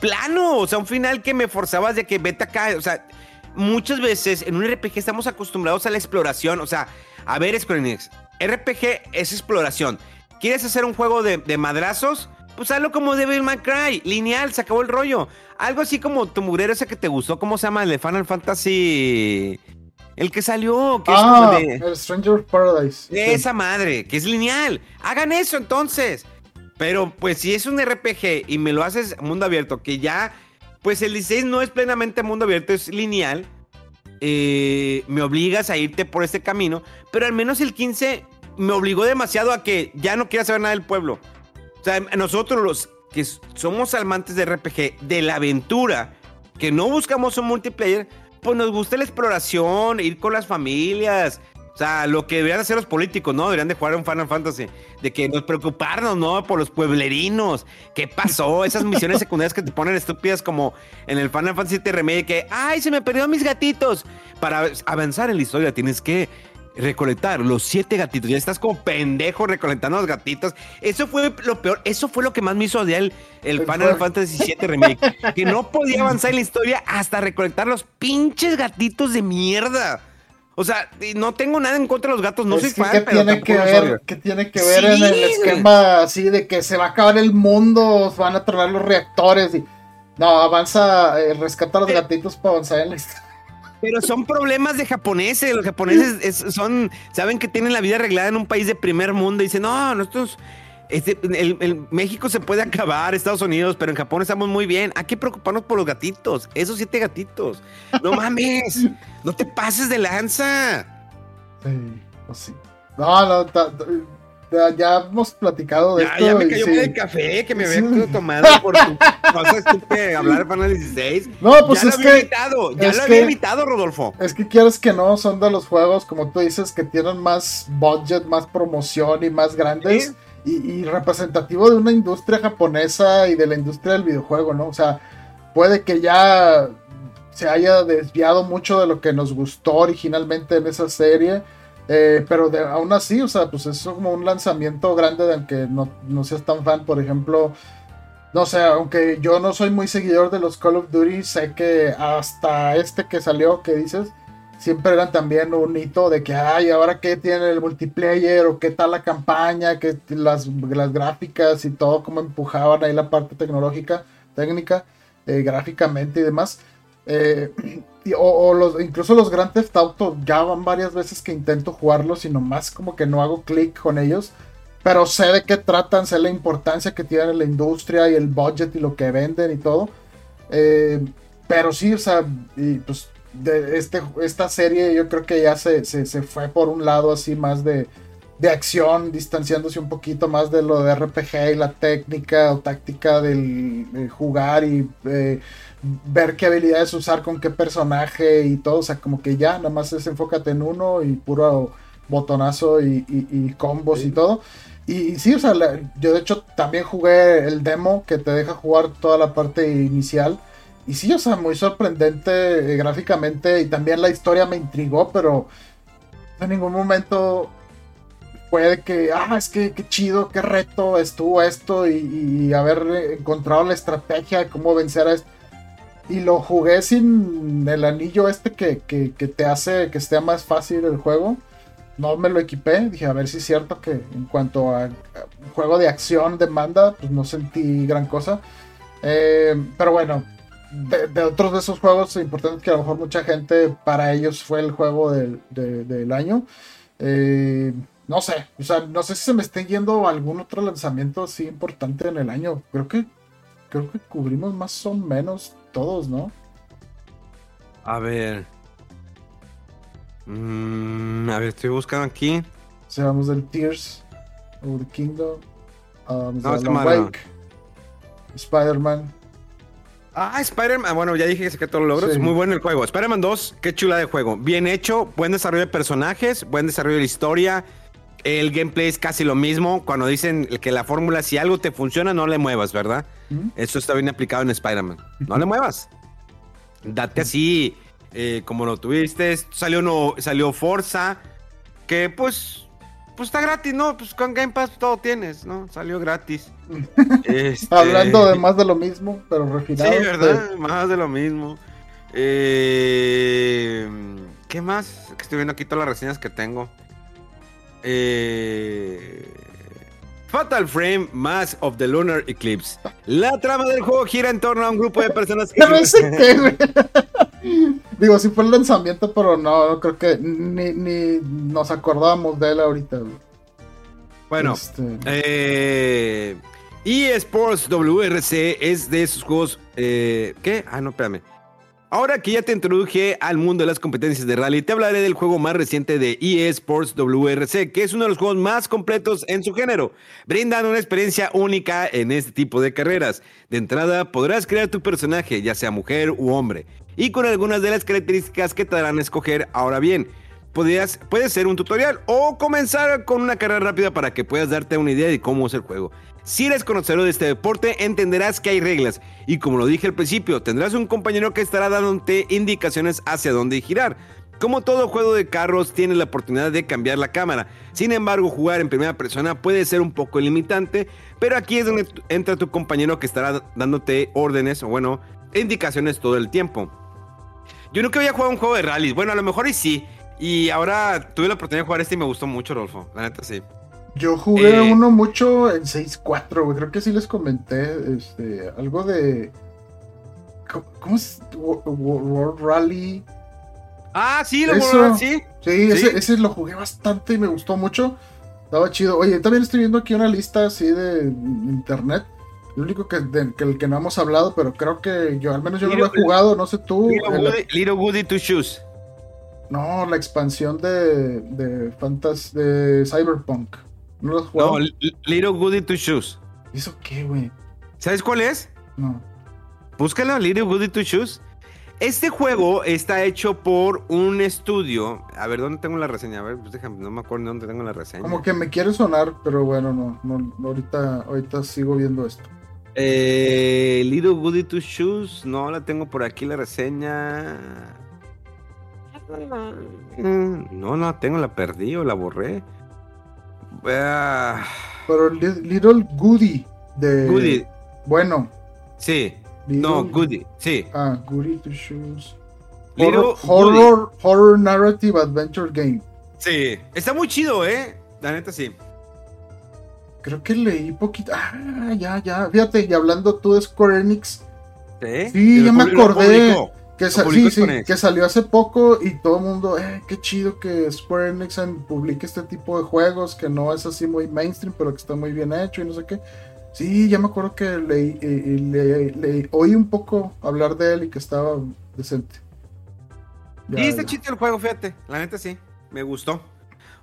S1: plano. O sea, un final que me forzabas de que vete acá. O sea, muchas veces en un RPG estamos acostumbrados a la exploración. O sea, a ver, Square Enix, RPG es exploración. ¿Quieres hacer un juego de, de madrazos? Pues hazlo como Devil May Cry, lineal, se acabó el rollo. Algo así como tu mugrero ese que te gustó, ¿cómo se llama? El de Final Fantasy. El que salió, que es
S2: Ah,
S1: como de.
S2: el Stranger Paradise. Sí.
S1: Esa madre, que es lineal. Hagan eso entonces. Pero pues si es un RPG y me lo haces mundo abierto, que ya, pues el 16 no es plenamente mundo abierto, es lineal. eh, me obligas a irte por este camino, pero al menos el 15 me obligó demasiado a que ya no quiera saber nada del pueblo. O sea, nosotros los que somos amantes de RPG, de la aventura, que no buscamos un multiplayer, pues nos gusta la exploración, ir con las familias. O sea, lo que deberían hacer los políticos, ¿no? Deberían de jugar un Final Fantasy. De que nos preocuparnos, ¿no? Por los pueblerinos. ¿Qué pasó? Esas misiones secundarias que te ponen estúpidas como en el Final Fantasy VII Remake. Que, ¡ay, se me perdieron mis gatitos! Para avanzar en la historia tienes que recolectar los siete gatitos. Ya estás como pendejo recolectando los gatitos. Eso fue lo peor. Eso fue lo que más me hizo odiar el, el
S2: El
S1: Final Fantasy VII Remake. que no podía avanzar en la historia hasta recolectar los pinches gatitos de mierda. O sea, no tengo nada en contra de los gatos, no
S2: Es
S1: soy
S2: que,
S1: fan,
S2: ¿qué
S1: pero
S2: tiene que ver. ¿qué tiene que ver
S1: Sí,
S2: en el esquema así de que se va a acabar el mundo, van a tronar los reactores y no, avanza, eh, rescata a los
S1: Eh.
S2: gatitos para avanzar en la historia.
S1: Pero son problemas de japoneses. Los japoneses es- son, saben que tienen la vida arreglada en un país de primer mundo y dicen, no, nosotros, este, el, el- México se puede acabar, Estados Unidos, pero en Japón estamos muy bien. Hay que preocuparnos por los gatitos, esos siete gatitos. No [laughs] mames, no te pases de lanza.
S2: Sí, pues sí. No, no, ta- ta- ya, ya hemos platicado de
S1: Ya,
S2: esto.
S1: ya me cayó
S2: sí.
S1: el café que me había
S2: Sí.
S1: tomado por tu [laughs] cosa estúpida de hablar de Final 16.
S2: No, pues
S1: ya
S2: es
S1: lo había
S2: que,
S1: evitado, ya lo había evitado, Rodolfo.
S2: es que quieres que no, son de los juegos, como tú dices, que tienen más budget, más promoción y más grandes.
S1: Sí.
S2: Y, representativo de una industria japonesa y de la industria del videojuego, ¿no? O sea, puede que ya se haya desviado mucho de lo que nos gustó originalmente en esa serie. Eh, pero aún así, o sea, pues es como un lanzamiento grande del que no, no seas tan fan. Por ejemplo, no sé, aunque yo no soy muy seguidor de los Call of Duty, sé que hasta este que salió, que dices, siempre eran también un hito de que, ay, ahora qué tiene el multiplayer o qué tal la campaña, qué las, las gráficas y todo, cómo empujaban ahí la parte tecnológica, técnica, eh, gráficamente y demás. Eh, [clears throat] o, los, incluso los Grand Theft Auto ya van varias veces que intento jugarlos y nomás como que no hago clic con ellos. Pero sé de qué tratan, sé la importancia que tiene la industria y el budget y lo que venden y todo. Eh, pero sí, o sea, y pues de este, esta serie yo creo que ya se, se, fue por un lado así más de, de, acción, distanciándose un poquito más de lo de RPG y la técnica o táctica del jugar y eh, ver qué habilidades usar con qué personaje y todo, o sea, como que ya, nada más es enfócate en uno y puro botonazo y, combos y todo. Y, sí, o sea, yo de hecho también jugué el demo que te deja jugar toda la parte inicial. Y sí, o sea, muy sorprendente eh, gráficamente y también la historia me intrigó, pero en ningún momento puede que, ah, es que qué chido, qué reto estuvo esto y, haber encontrado la estrategia de cómo vencer a esto. Y lo jugué sin el anillo este que, que, te hace que esté más fácil el juego. No me lo equipé, dije a ver si es cierto que en cuanto a, juego de acción demanda, pues no sentí gran cosa. Eh, pero bueno, de, otros de esos juegos importantes que a lo mejor mucha gente para ellos fue el juego del, año. Eh, no sé, o sea, no sé si se me esté yendo algún otro lanzamiento así importante en el año. Creo que creo que cubrimos más o menos todos, ¿no?
S1: A ver. Mm, a ver, estoy buscando aquí.
S2: O sea, vamos del Tears of the Kingdom. Um, no, Wake, Spider-Man.
S1: Ah, Spider-Man. Bueno, ya dije que saqué todos los logros. Muy bueno el juego. Spider-Man 2, qué chula de juego. Bien hecho, buen desarrollo de personajes, buen desarrollo de historia. El gameplay es casi lo mismo. Cuando dicen que la fórmula, si algo te funciona, no le muevas, ¿verdad? Eso está bien aplicado en Spider-Man. No le muevas. Date así, eh, como lo tuviste. Salió, no, salió Forza, que pues pues está gratis, ¿no? Pues con Game Pass todo tienes, ¿no? Salió gratis.
S2: Este, Hablando de más de lo mismo, pero refinado.
S1: Sí, ¿verdad? Más de lo mismo. Eh... ¿Qué más? Que estoy viendo aquí todas las reseñas que tengo. Eh... Fatal Frame Mass of the Lunar Eclipse. La trama del juego gira en torno a un grupo de personas [laughs] que...
S2: Digo, sí fue el lanzamiento, pero no, no creo que ni, ni nos acordamos de él ahorita.
S1: Bueno, este... eh, eSports WRC es de esos juegos. Eh, ¿Qué? Ah, no, espérame. Ahora que ya te introduje al mundo de las competencias de rally, te hablaré del juego más reciente de eSports WRC, que es uno de los juegos más completos en su género. Brindan una experiencia única en este tipo de carreras. De entrada, podrás crear tu personaje, ya sea mujer u hombre, y con algunas de las características que te darán a escoger. Ahora bien, podrías, puede ser un tutorial o comenzar con una carrera rápida para que puedas darte una idea de cómo es el juego. Si eres conocedor de este deporte, entenderás que hay reglas y como lo dije al principio, tendrás un compañero que estará dándote indicaciones hacia dónde girar. Como todo juego de carros, tienes la oportunidad de cambiar la cámara. Sin embargo, jugar en primera persona puede ser un poco limitante, pero aquí es donde entra tu compañero que estará dándote órdenes o bueno, indicaciones todo el tiempo. Yo nunca había jugado un juego de rally. Bueno, a lo mejor y sí. Y ahora tuve la oportunidad de jugar este y me gustó mucho, Rolfo. La neta, sí.
S2: Yo jugué eh, uno mucho en 6-4, güey. Creo que sí les comenté. Este, algo de. ¿Cómo, es? World Rally.
S1: Ah, sí, lo World sí.
S2: Sí, Ese, ese, lo jugué bastante y me gustó mucho. Estaba chido. Oye, también estoy viendo aquí una lista así de internet. Lo único que, el que no hemos hablado, pero creo que yo, al menos yo no lo he jugado, no sé tú.
S1: Little, Woody, to Shoes.
S2: No, la expansión de, de Fantas de Cyberpunk. ¿No lo has jugado? No,
S1: Little Goody Two Shoes.
S2: ¿Eso qué, güey?
S1: ¿Sabes cuál es?
S2: No.
S1: Búscalo, Little Goody Two Shoes. Este juego está hecho por un estudio. A ver, ¿dónde tengo la reseña? A ver, pues déjame, no me acuerdo dónde tengo la reseña.
S2: Como que me quiere sonar, pero bueno, no, no, ahorita, ahorita sigo viendo esto.
S1: Eh, Little Goody Two Shoes, no la tengo por aquí la reseña. No, no la tengo, la perdí o la borré.
S2: Ah. Pero Little Goody de.
S1: Goody.
S2: Bueno.
S1: Sí. no, Goody, sí.
S2: Ah, Goody to Shoes. Horror, horror, horror, Narrative Adventure Game.
S1: Sí, está muy chido, ¿eh? La neta sí.
S2: Creo que leí poquito. Ah, ya, ya. Fíjate, y hablando tú de Square Enix. Sí, sí ya me acordé. Que, sí, sí, que salió hace poco y todo el mundo, eh, qué chido que Square Enix publique este tipo de juegos, que no es así muy mainstream, pero que está muy bien hecho y no sé qué. Sí, ya me acuerdo que leí, le, oí un poco hablar de él y que estaba decente.
S1: y está chido el juego, fíjate, la neta sí, me gustó.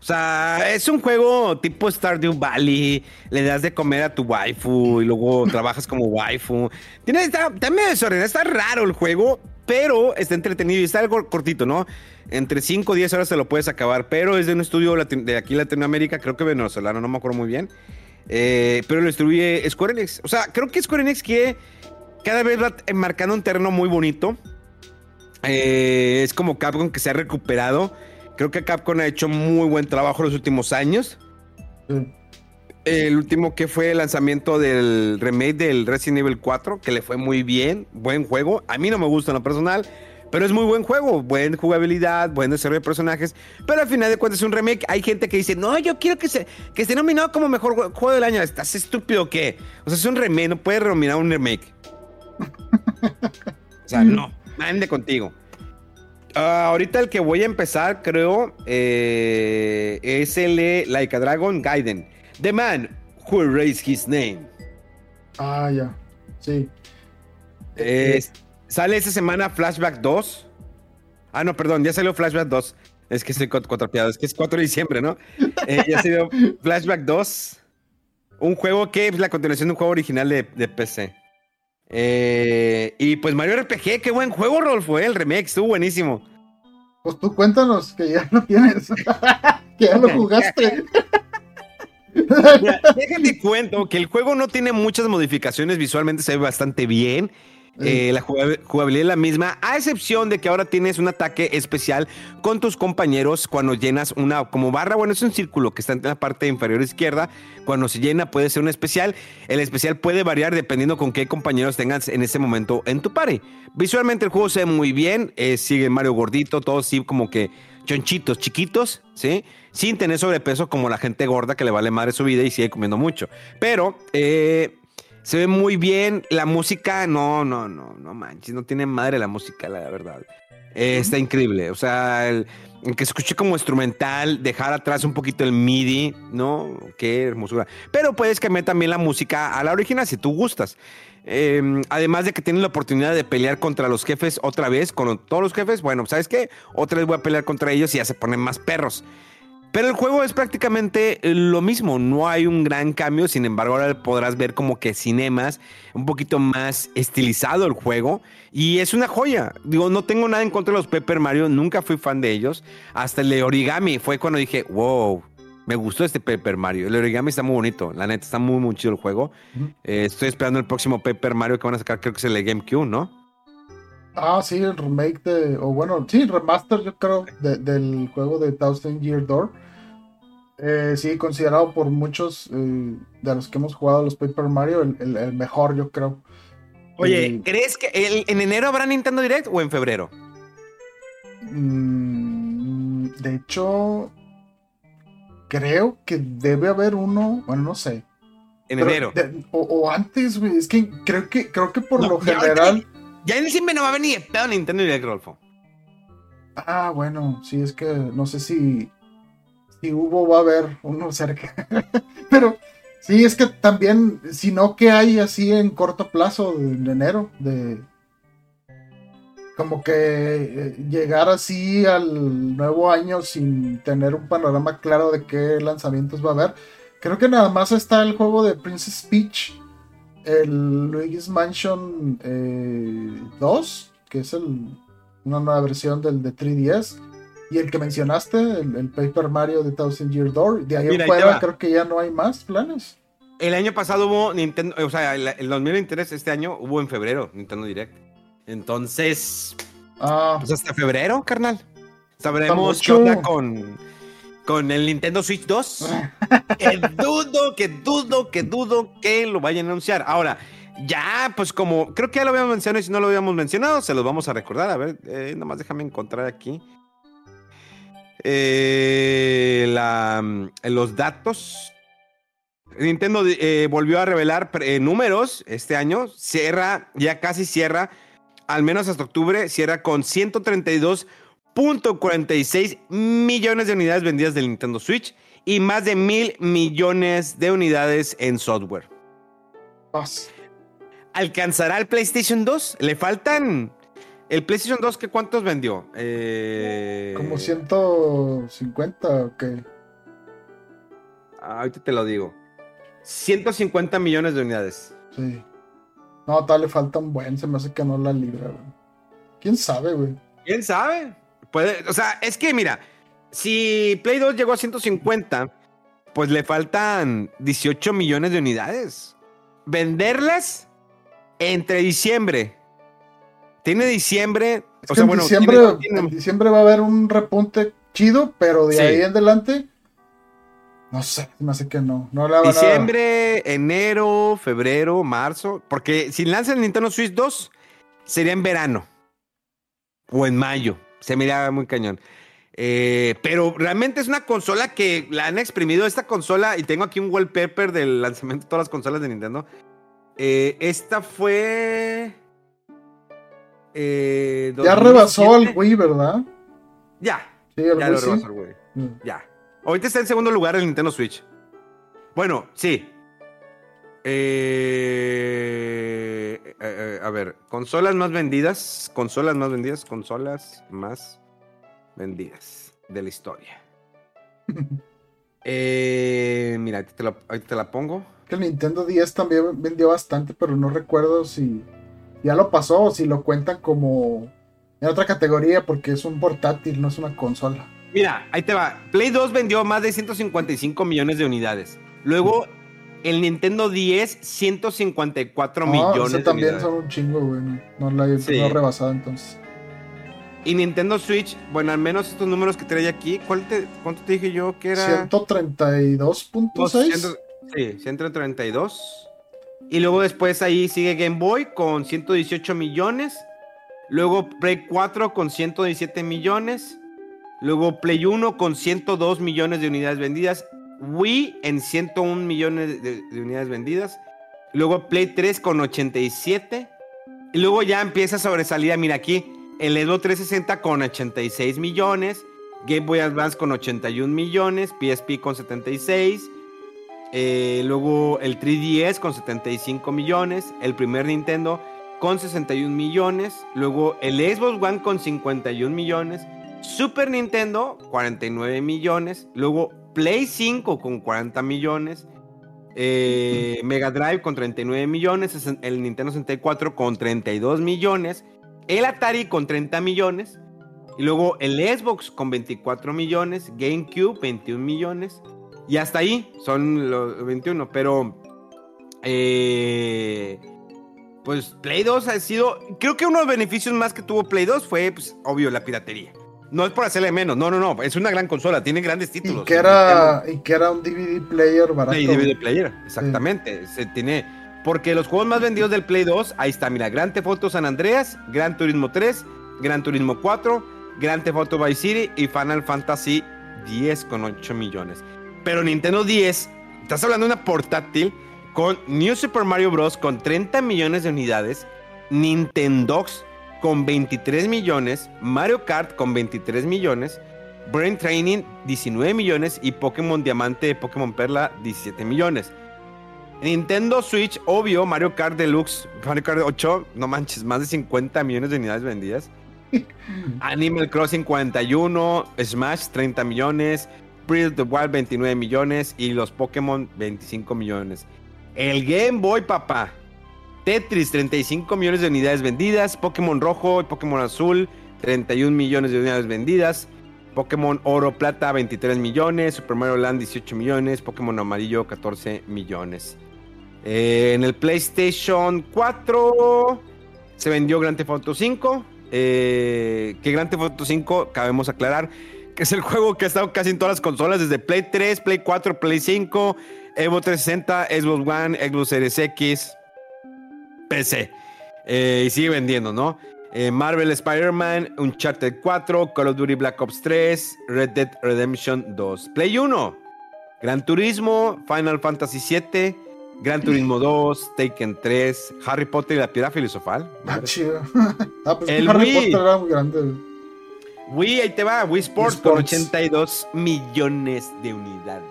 S1: O sea, es un juego tipo Stardew Valley. Le das de comer a tu waifu y luego [laughs] trabajas como waifu. Tiene, está, también desordenado, está raro el juego, pero está entretenido y está algo cortito, ¿no? Entre 5 o 10 horas se lo puedes acabar, pero es de un estudio de aquí Latinoamérica, creo que venezolano, no me acuerdo muy bien. Eh, pero lo distribuye Square Enix. O sea, creo que Square Enix quiere cada vez va marcando un terreno muy bonito. Eh, es como Capcom que se ha recuperado Creo que Capcom ha hecho muy buen trabajo los últimos años. El último que fue el lanzamiento del remake del Resident Evil 4, que le fue muy bien, buen juego. A mí no me gusta en lo personal, pero es muy buen juego, buena jugabilidad, buen desarrollo de personajes. Pero al final de cuentas es un remake. Hay gente que dice, no, yo quiero que, se, que esté nominado como mejor juego del año. ¿Estás estúpido o qué? O sea, es un remake, no puedes nominar un remake. o sea, no, mande contigo. Ah, ahorita el que voy a empezar, creo, eh, es el de Like a Dragon Gaiden. The Man Who Raised His Name.
S2: Ah, ya. Sí.
S1: sale esta semana Flashback 2. Ah, no, perdón, ya salió Flashback 2. Es que estoy contrapiado, es que es 4 de diciembre, ¿no? Eh, ya salió [laughs] Flashback 2. Un juego que es la continuación de un juego original de, de PC. Eh, y pues Mario RPG, qué buen juego, Rolfo, eh, el remake, estuvo buenísimo.
S2: Pues tú cuéntanos que ya lo tienes, [laughs] que ya lo jugaste.
S1: déjate cuento que el juego no tiene muchas modificaciones, visualmente se ve bastante bien. Eh, la jugabilidad es la misma, a excepción de que ahora tienes un ataque especial con tus compañeros cuando llenas una como barra, bueno, es un círculo que está en la parte inferior izquierda, cuando se llena puede ser un especial, el especial puede variar dependiendo con qué compañeros tengas en ese momento en tu party. Visualmente el juego se ve muy bien, eh, sigue Mario gordito, todos sí como que chonchitos, chiquitos, ¿sí? Sin tener sobrepeso como la gente gorda que le vale madre su vida y sigue comiendo mucho. Pero, eh, se ve muy bien. La música, no, no, no, no manches, no tiene madre la música, la verdad. está increíble. O sea, el, que escuche como instrumental, dejar atrás un poquito el MIDI, ¿no? Qué hermosura. Pero puedes cambiar también la música a la original si tú gustas. Em, además de que tienes la oportunidad de pelear contra los jefes otra vez, con todos los jefes. Bueno, ¿sabes qué? Otra vez voy a pelear contra ellos y ya se ponen más perros. Pero el juego es prácticamente eh, lo mismo, no hay un gran cambio, sin embargo ahora podrás ver como que cinemas, un poquito más estilizado el juego y es una joya. Digo, no tengo nada en contra de los Pepper Mario, nunca fui fan de ellos, hasta el de Origami fue cuando dije, wow, me gustó este Pepper Mario. El Origami está muy bonito, la neta, está muy, muy chido el juego. Eh, estoy esperando el próximo Pepper Mario que van a sacar, creo que es el de GameCube, ¿no?
S2: Ah, sí, el remake de, o bueno, sí, remaster yo creo del juego de Thousand Year Door. Eh, sí, considerado por muchos eh, de los que hemos jugado los Paper Mario el, mejor, yo creo.
S1: Oye, ¿crees que en enero habrá Nintendo Direct o en febrero?
S2: Mm, de hecho, creo que debe haber uno, bueno, no sé.
S1: En enero.
S2: o, antes, güey, es que creo que, creo que por lo general...
S1: Ya en diciembre no va a venir pedo Nintendo Direct, Rolfo.
S2: Ah, bueno, sí, es que no sé si, si hubo, va a haber uno cerca. [laughs] Pero sí, es que también, si no, que hay así en corto plazo, en enero, de como que eh, llegar así al nuevo año sin tener un panorama claro de qué lanzamientos va a haber. Creo que nada más está el juego de Princess Peach el Luigi's Mansion 2, que es el, una nueva versión del de 3DS. Y el que mencionaste, el, Paper Mario de Thousand Year Door, de ahí en fuera creo que ya no hay más planes.
S1: El año pasado hubo Nintendo, o sea, el, el 2023 este año hubo en febrero Nintendo Direct. Entonces, ah. pues hasta febrero, carnal. Sabremos qué onda con, con el Nintendo Switch 2. que [laughs] dudo, que dudo, que dudo que lo vayan a anunciar. Ahora, ya, pues como creo que ya lo habíamos mencionado y si no lo habíamos mencionado, se los vamos a recordar. A ver, eh, nomás déjame encontrar aquí. Eh, la, los datos. Nintendo eh, volvió a revelar números este año. Cierra, ya casi cierra, al menos hasta octubre, cierra con 132.46 millones de unidades vendidas del Nintendo Switch y más de mil millones de unidades en software. ¿Alcanzará el PlayStation 2? Le faltan ¿El PlayStation 2 qué cuántos vendió?
S2: Eh... Como 150 o qué.
S1: ahorita te lo digo. 150 millones de unidades.
S2: Sí. No, tal le falta un buen, se me hace que no la libra, güey. ¿Quién sabe, güey?
S1: ¿Quién sabe? Puede, o sea, es que mira, si Play 2 llegó a 150, pues le faltan 18 millones de unidades. Venderlas entre diciembre tiene diciembre.
S2: o sea, en bueno, diciembre, en diciembre va a haber un repunte chido, pero de ahí en adelante. No sé, me hace que no. no la
S1: diciembre, enero, febrero, marzo. Porque si lanzan el Nintendo Switch 2, sería en verano. O en mayo. Se mira muy cañón. Eh, pero realmente es una consola que la han exprimido. Esta consola, y tengo aquí un wallpaper del lanzamiento de todas las consolas de Nintendo. Eh, esta fue.
S2: Eh, ya rebasó al Wii, ¿verdad?
S1: Ya. Sí, ya lo rebasó al Wii. Mm. Ya. Ahorita está en segundo lugar el Nintendo Switch. Bueno, sí. Eh, eh, a ver, consolas más vendidas, consolas más vendidas, consolas más vendidas de la historia. [laughs] mira, ahorita te, ahorita te la pongo.
S2: Que el Nintendo 10 también vendió bastante, pero no recuerdo si ya lo pasó si lo cuentan como en otra categoría porque es un portátil, no es una consola.
S1: Mira, ahí te va. Play 2 vendió más de 155 millones de unidades. Luego el Nintendo 10, 154 millones. Ese
S2: también son un chingo, güey. No la he rebasado entonces.
S1: Y Nintendo Switch, bueno, al menos estos números que trae aquí, ¿cuál te, ¿cuánto te dije yo que era?
S2: 132.6.
S1: Sí, 132. Y luego después ahí sigue Game Boy con 118 millones. Luego Play 4 con 117 millones. Luego Play 1 con 102 millones de unidades vendidas. Wii en 101 millones de, unidades vendidas. Luego Play 3 con 87. Y luego ya empieza a sobresalir, mira aquí, el Evo 360 con 86 millones. Game Boy Advance con 81 millones. PSP con 76. Eh, luego el 3DS con 75 millones. El primer Nintendo con 61 millones. Luego el Xbox One con 51 millones. Super Nintendo 49 millones. Luego Play 5 con 40 millones. Eh, Mega Drive con 39 millones. El Nintendo 64 con 32 millones. El Atari con 30 millones. Y luego el Xbox con 24 millones. GameCube 21 millones. Y hasta ahí son los 21, pero... Eh, pues Play 2 ha sido... Creo que uno de los beneficios más que tuvo Play 2 fue, pues, obvio, la piratería. No es por hacerle menos, no, no, no, es una gran consola, tiene grandes títulos.
S2: Y que era, y que era un DVD player barato. Sí,
S1: DVD player, exactamente. Se tiene, porque los juegos más vendidos del Play 2, ahí está, mira, Gran Theft Auto San Andreas, Gran Turismo 3, Gran Turismo 4, Gran Theft Auto Vice City y Final Fantasy 10 con 8 millones. Pero Nintendo 10, estás hablando de una portátil con New Super Mario Bros. con 30 millones de unidades, Nintendox con 23 millones, Mario Kart con 23 millones, Brain Training 19 millones y Pokémon Diamante, Pokémon Perla 17 millones. Nintendo Switch, obvio, Mario Kart Deluxe, Mario Kart 8, no manches, más de 50 millones de unidades vendidas. [laughs] Animal Crossing 41, Smash 30 millones, Breath of the Wild 29 millones y los Pokémon 25 millones. El Game Boy, papá. Tetris, 35 millones de unidades vendidas. Pokémon Rojo y Pokémon Azul, 31 millones de unidades vendidas. Pokémon Oro Plata, 23 millones. Super Mario Land, 18 millones. Pokémon Amarillo, 14 millones. Eh, en el PlayStation 4 se vendió Grand Theft Auto 5. Eh, que Grand Theft Auto 5, cabemos aclarar, que es el [laughs] juego que ha estado casi en todas las consolas, desde Play 3, Play 4, Play 5, Evo 360, Xbox One, Xbox Series X, PC. Eh, y sigue vendiendo, ¿no? Eh, Marvel Spider-Man, Uncharted 4, Call of Duty Black Ops 3, Red Dead Redemption 2. Play 1, Gran Turismo, Final Fantasy 7, Gran Turismo 2, Taken 3, Harry Potter y la Piedra Filosofal. [laughs]
S2: Ah, chido. [laughs] ah, pues
S1: El
S2: Harry
S1: Wii.
S2: Potter era muy grande.
S1: Wii, ahí te va, Wii Sports,
S2: Wii
S1: con
S2: Sports.
S1: 82 millones de unidades.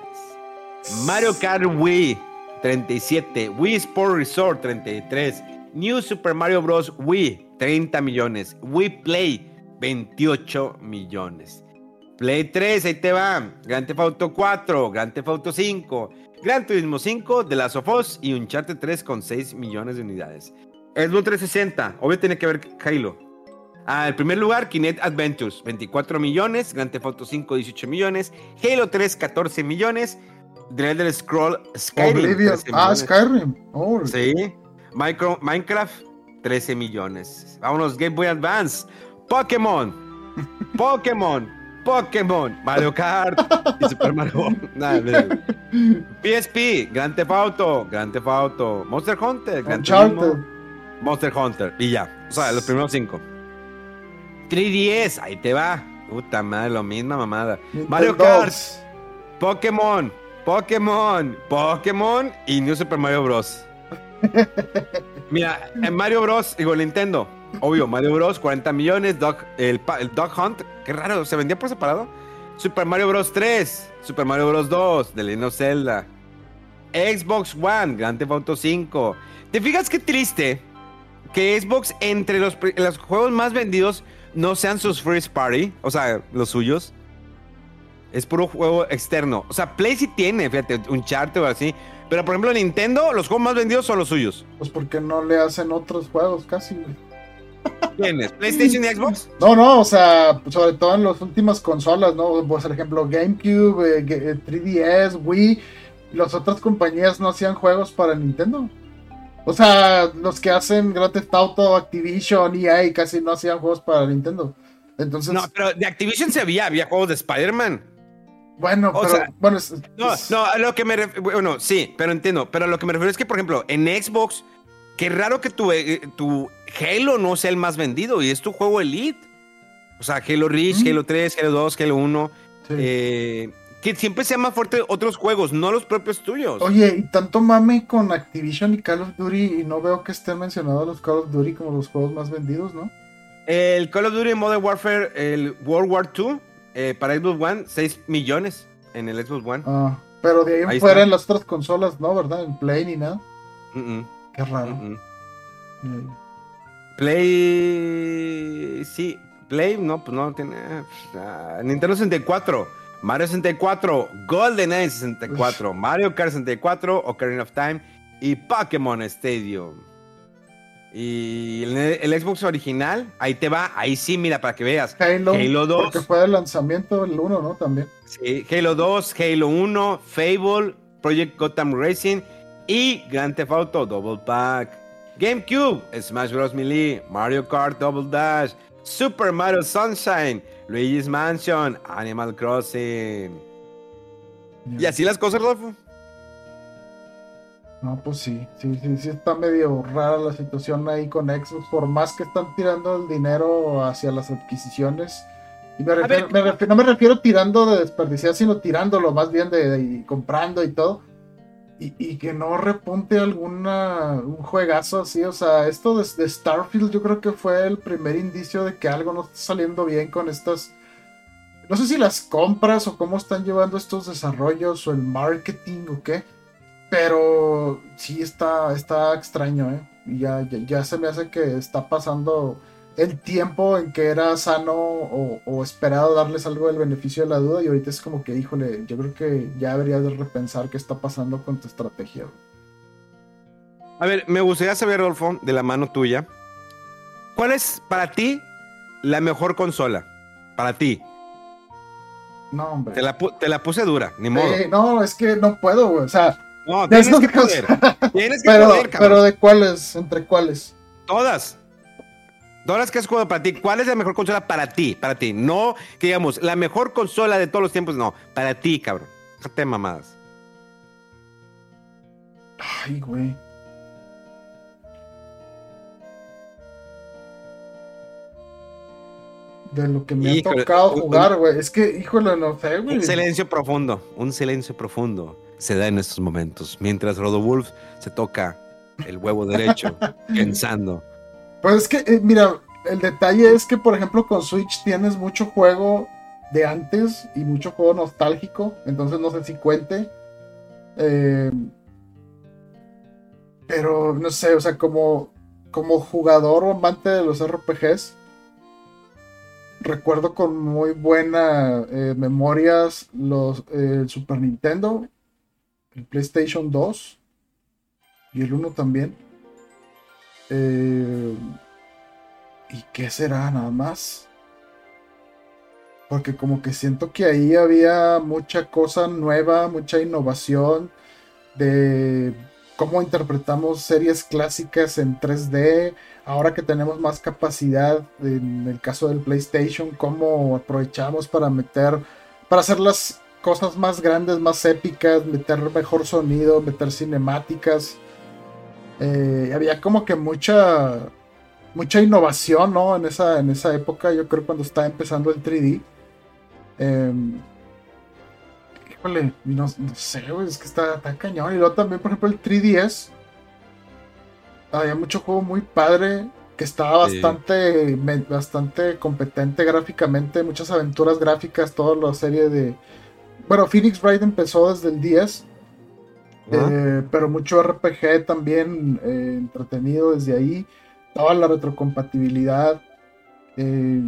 S1: Mario Kart Wii, 37. Wii Sport Resort, 33. New Super Mario Bros. Wii, 30 millones. Wii Play, 28 millones. Play 3, ahí te va. Grand Theft Auto 4, Grand Theft Auto 5, Gran Turismo 5, The Last of Us y Uncharted 3 con 6 millones de unidades. Xbox 360, obvio tiene que ver Halo. Ah, en primer lugar, Kinect Adventures, 24 millones. Grand Theft Auto 5, 18 millones. Halo 3, 14 millones. The Elder Scroll Skyrim,
S2: Oblivion.
S1: 13
S2: Ah. Skyrim. Oh,
S1: Sí. Micro- Minecraft, 13 millones. Vámonos, Game Boy Advance. Pokémon. [laughs] Pokémon. Pokémon. Mario Kart. y Super Mario. [laughs] Nah. PSP. Grand Theft Auto. Grand Theft Auto. Monster Hunter. Gran
S2: Uncharted.
S1: Turismo, Monster Hunter. Y ya. O sea, los primeros cinco. 3DS. Ahí te va. Puta madre, lo misma mamada. Mario. Kart. Pokémon, Pokémon, Pokémon y New Super Mario Bros. [laughs] Mira, en Mario Bros, digo Nintendo, obvio, Mario Bros, 40 millones, Dog, el, Dog Hunt, qué raro, ¿se vendía por separado? Super Mario Bros 3, Super Mario Bros 2, The Legend of Zelda, Xbox One, Grand Theft Auto 5. ¿Te fijas qué triste que Xbox entre los, los juegos más vendidos no sean sus first party, o sea, los suyos? Es puro juego externo. O sea, Play sí tiene, fíjate, un chart o así. Pero por ejemplo, Nintendo, los juegos más vendidos son los suyos.
S2: Pues porque no le hacen otros juegos casi, güey.
S1: ¿Tienes? ¿PlayStation y Xbox?
S2: No, no, o sea, sobre todo en las últimas consolas, ¿no? Pues, por ejemplo, GameCube, eh, Ge- eh, 3DS, Wii, las otras compañías no hacían juegos para Nintendo. O sea, los que hacen Grand Theft Auto, Activision, EA, casi no hacían juegos para Nintendo. Entonces,
S1: No, pero de Activision se había, había juegos de Spider-Man.
S2: Bueno,
S1: o
S2: pero,
S1: sea,
S2: bueno, es-
S1: No, no, a lo que me refiero, bueno, sí, pero entiendo. Pero a lo que me refiero es que, por ejemplo, en Xbox, qué raro que tu, eh, tu Halo no sea el más vendido y es tu juego Elite. O sea, Halo Reach,
S2: Mm.
S1: Halo 3, Halo 2, Halo 1.
S2: sí.
S1: eh, que siempre sea más fuerte otros juegos, no los propios tuyos.
S2: Oye, y tanto mame con Activision y Call of Duty, y no veo que estén mencionados los Call of Duty como los juegos más vendidos, ¿no?
S1: El Call of Duty Modern Warfare, el World War II, eh, para Xbox One, 6 millones en el Xbox One.
S2: Ah, pero de ahí
S1: Ahí
S2: fuera
S1: está.
S2: en las otras consolas, ¿no? ¿Verdad? En Play ni nada. Qué raro. Eh,
S1: Play. Sí, Play, no, pues no tiene. ah, Nintendo 64, Mario 64, GoldenEye 64, Mario Kart 64, Ocarina of Time y Pokémon Stadium. Y el, el Xbox original, ahí te va, ahí sí, mira, para que veas.
S2: Halo,
S1: Halo 2.
S2: porque fue el lanzamiento el 1, ¿no? También.
S1: Sí, Halo 2, Halo 1, Fable, Project Gotham Racing y Grand Theft Auto Double Pack. GameCube, Smash Bros. Melee, Mario Kart Double Dash, Super Mario Sunshine, Luigi's Mansion, Animal Crossing. Y así las cosas, Rodolfo.
S2: No, pues sí, sí, sí, sí está medio rara la situación ahí con Xbox, por más que están tirando el dinero hacia las adquisiciones. Y me refiero-
S1: ver.
S2: me refiero- no me refiero tirando de desperdiciar, sino tirándolo más bien de, de- y comprando y todo. Y, y que no repunte alguna un juegazo así, o sea, esto de, de Starfield yo creo que fue el primer indicio de que algo no está saliendo bien con estas no sé si las compras o cómo están llevando estos desarrollos o el marketing o qué, pero sí está, está extraño, ¿eh? Ya, ya, ya se me hace que está pasando el tiempo en que era sano o, o esperado darles algo del beneficio de la duda y ahorita es como que, híjole, yo creo que ya deberías de repensar qué está pasando con tu estrategia.
S1: A ver, me gustaría saber, Rodolfo, de la mano tuya, ¿cuál es para ti la mejor consola? Para ti.
S2: No, hombre.
S1: Te la, te la puse dura, ni modo.
S2: Eh, no, es que no puedo, güey. O sea,
S1: no, tienes que poder. [laughs] Tienes que
S2: pero,
S1: poder, cabrón.
S2: pero de cuáles, entre cuáles.
S1: Todas. Todas que has jugado para ti. ¿Cuál es la mejor consola para ti? Para ti. No, que digamos, la mejor consola de todos los tiempos, no. Para ti, cabrón. Déjate mamadas.
S2: Ay, güey. De lo que me
S1: Híjole,
S2: ha tocado jugar, güey. Es que, híjole, no sé, güey.
S1: Un silencio profundo. Un silencio profundo se da en estos momentos. Mientras Rodowulf se toca el huevo derecho, [laughs] pensando.
S2: Pues es que, eh, mira, el detalle es que, por ejemplo, con Switch tienes mucho juego de antes y mucho juego nostálgico. Entonces no sé si cuente. Eh, pero no sé, o sea, como, como jugador o amante de los RPGs, recuerdo con muy buena eh, memorias los, eh, el Super Nintendo, el PlayStation 2 y el 1 también. Eh, ¿Y qué será nada más? Porque como que siento que ahí había mucha cosa nueva, mucha innovación de cómo interpretamos series clásicas en 3D. Ahora que tenemos más capacidad en el caso del PlayStation, cómo aprovechamos para meter, para hacer las cosas más grandes, más épicas, meter mejor sonido, meter cinemáticas. Eh, había como que mucha mucha innovación, ¿no? En esa, en esa época, yo creo cuando estaba empezando el 3D. Eh, híjole, no, no sé, güey, es que está, está cañón. Y luego también, por ejemplo, el 3DS. Había mucho juego muy padre que estaba
S1: Sí.
S2: bastante, bastante competente gráficamente, muchas aventuras gráficas, toda la serie de... Bueno, Phoenix Wright empezó desde el 10,
S1: ¿no?
S2: eh, pero mucho RPG también eh, entretenido desde ahí. Toda la retrocompatibilidad. eh,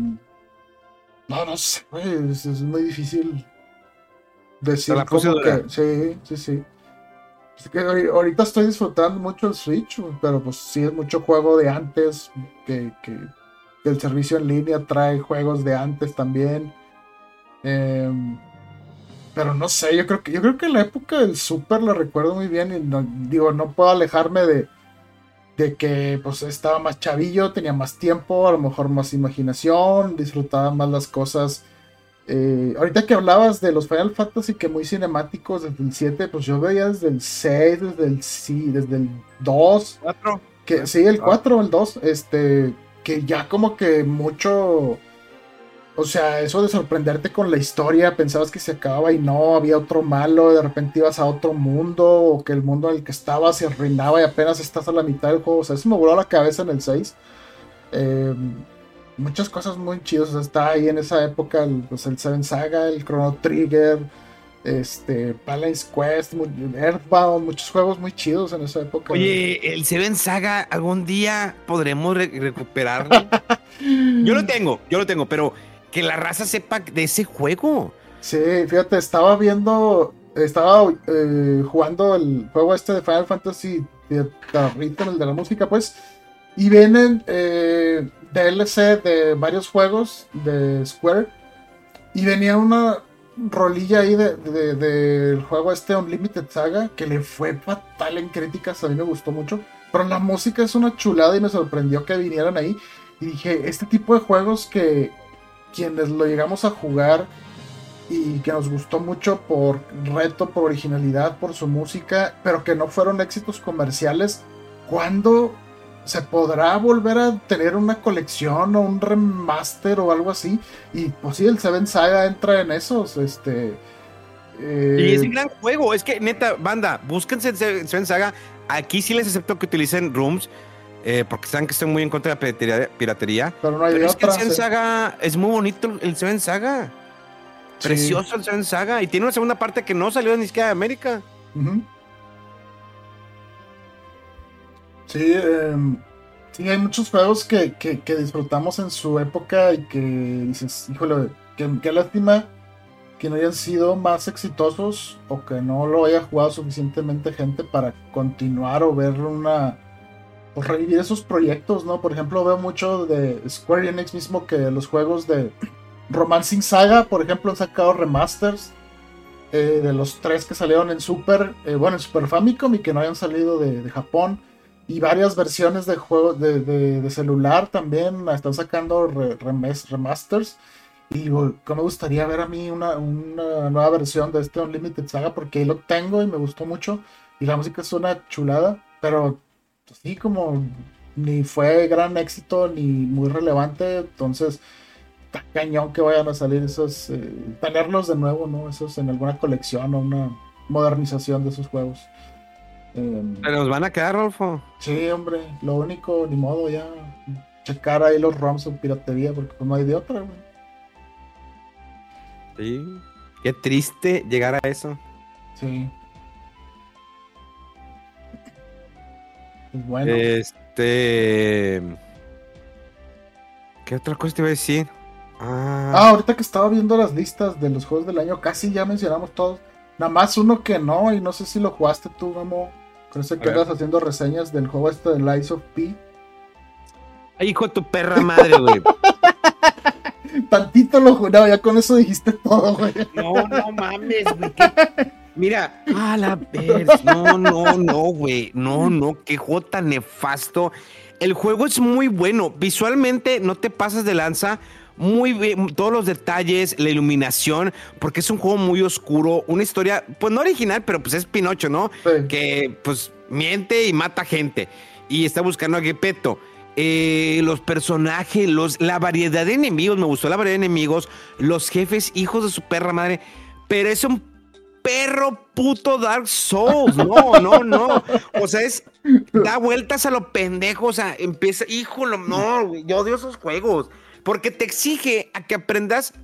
S2: no, no sé, es, es muy difícil decir
S1: la
S2: como que. Sí, sí, sí. Es que ahori- ahorita estoy disfrutando mucho el Switch, pero pues sí es mucho juego de antes, que, que- que el servicio en línea trae juegos de antes también. Em, pero no sé, yo creo que yo creo que la época del Super la recuerdo muy bien y no, digo, no puedo alejarme de, de que pues estaba más chavillo, tenía más tiempo, a lo mejor más imaginación, disfrutaba más las cosas. Eh, ahorita que hablabas de los Final Fantasy que muy cinemáticos desde el 7, pues yo veía desde el 6, desde el sí, desde el 2,
S1: ¿Cuatro?
S2: que sí, el
S1: Ah.
S2: 4 o el 2, este, que ya como que mucho, o sea, eso de sorprenderte con la historia, pensabas que se acababa y no, había otro malo, de repente ibas a otro mundo, o que el mundo en el que estabas se arruinaba y apenas estás a la mitad del juego, o sea, eso me voló la cabeza en el 6. Eh, muchas cosas muy chidas, o sea, está ahí en esa época el, pues, el Seven Saga, el Chrono Trigger, este, Balance Quest, Earthbound, muchos juegos muy chidos en esa época.
S1: Oye, el Seven Saga, algún día podremos re- recuperarlo. [laughs] yo lo tengo, yo lo tengo, pero que la raza sepa de ese juego.
S2: Sí, fíjate, estaba viendo, estaba eh, jugando el juego este de Final Fantasy de Rhythm, el de la música, pues, y vienen eh, DLC de varios juegos de Square, y venía una rolilla ahí de- de- del juego este Unlimited Saga, que le fue fatal en críticas, a mí me gustó mucho, pero la música es una chulada y me sorprendió que vinieran ahí, y dije, este tipo de juegos que quienes lo llegamos a jugar, y que nos gustó mucho por reto, por originalidad, por su música, pero que no fueron éxitos comerciales. ¿Cuándo se podrá volver a tener una colección o un remaster o algo así? Y pues sí, el Seven Saga entra en esos, este... eh,
S1: Y es un gran juego. Es que, neta, banda, búsquense Se- Seven Saga. Aquí sí les acepto que utilicen rooms, eh, porque saben que estoy muy en contra de la piratería. piratería.
S2: pero no hay
S1: Pero es que el. Seven. Saga es muy bonito, el Seven Saga.
S2: Sí.
S1: Precioso el Seven Saga. Y tiene una segunda parte que no salió ni siquiera de América.
S2: Sí, em, sí, hay muchos juegos que, que- que disfrutamos en su época y que dices, híjole, qué, qué lástima que no hayan sido más exitosos o que no lo haya jugado suficientemente gente para continuar o ver una pues revivir esos proyectos, ¿no? Por ejemplo, veo mucho de Square Enix mismo que los juegos de Romancing Saga, por ejemplo, han sacado remasters eh, de los tres que salieron en Super, eh, bueno, en Super Famicom y que no hayan salido de, Japón. Y varias versiones de juegos de, celular también están sacando remasters. Y me gustaría ver a mí una, una, nueva versión de este Unlimited Saga porque ahí lo tengo y me gustó mucho. Y la música es una chulada, pero así como ni fue gran éxito ni muy relevante. Entonces, está cañón que vayan a salir esos, eh, tenerlos de nuevo, ¿no? Esos en alguna colección o una modernización de esos juegos.
S1: Em, ¿Se nos van a quedar, Rolfo?
S2: Sí, hombre, lo único, ni modo, ya checar ahí los ROMs o piratería, porque pues, no hay de otra, güey.
S1: Sí, qué triste llegar a eso.
S2: Sí. Bueno.
S1: Este. ¿Qué otra cosa te iba a decir?
S2: Ah. ah. ahorita que estaba viendo las listas de los juegos del año, casi ya mencionamos todos. Nada más uno que no, y no sé si lo jugaste tú, Memo. Con ese que andas haciendo reseñas del juego este de Lies of P.
S1: Ay, hijo de tu perra madre, güey. [laughs]
S2: Tantito lo juraba, ya con eso dijiste todo, güey.
S1: No, no mames, güey. [laughs] Mira, a la [laughs] vez. No, no, no, güey. No, no, qué jota nefasto. El juego es muy bueno. Visualmente no te pasas de lanza muy bien, todos los detalles, la iluminación, porque es un juego muy oscuro, una historia, pues no original, pero pues es Pinocho, ¿no? Que pues miente y mata gente y está buscando a Gepetto. Eh, los personajes, los, la variedad de enemigos, me gustó la variedad de enemigos, los jefes, hijos de su perra madre, pero es un perro puto Dark Souls, no, no, no, o sea, es, da vueltas a lo pendejo, o sea, empieza, híjole, no, yo odio esos juegos, porque te exige a que aprendas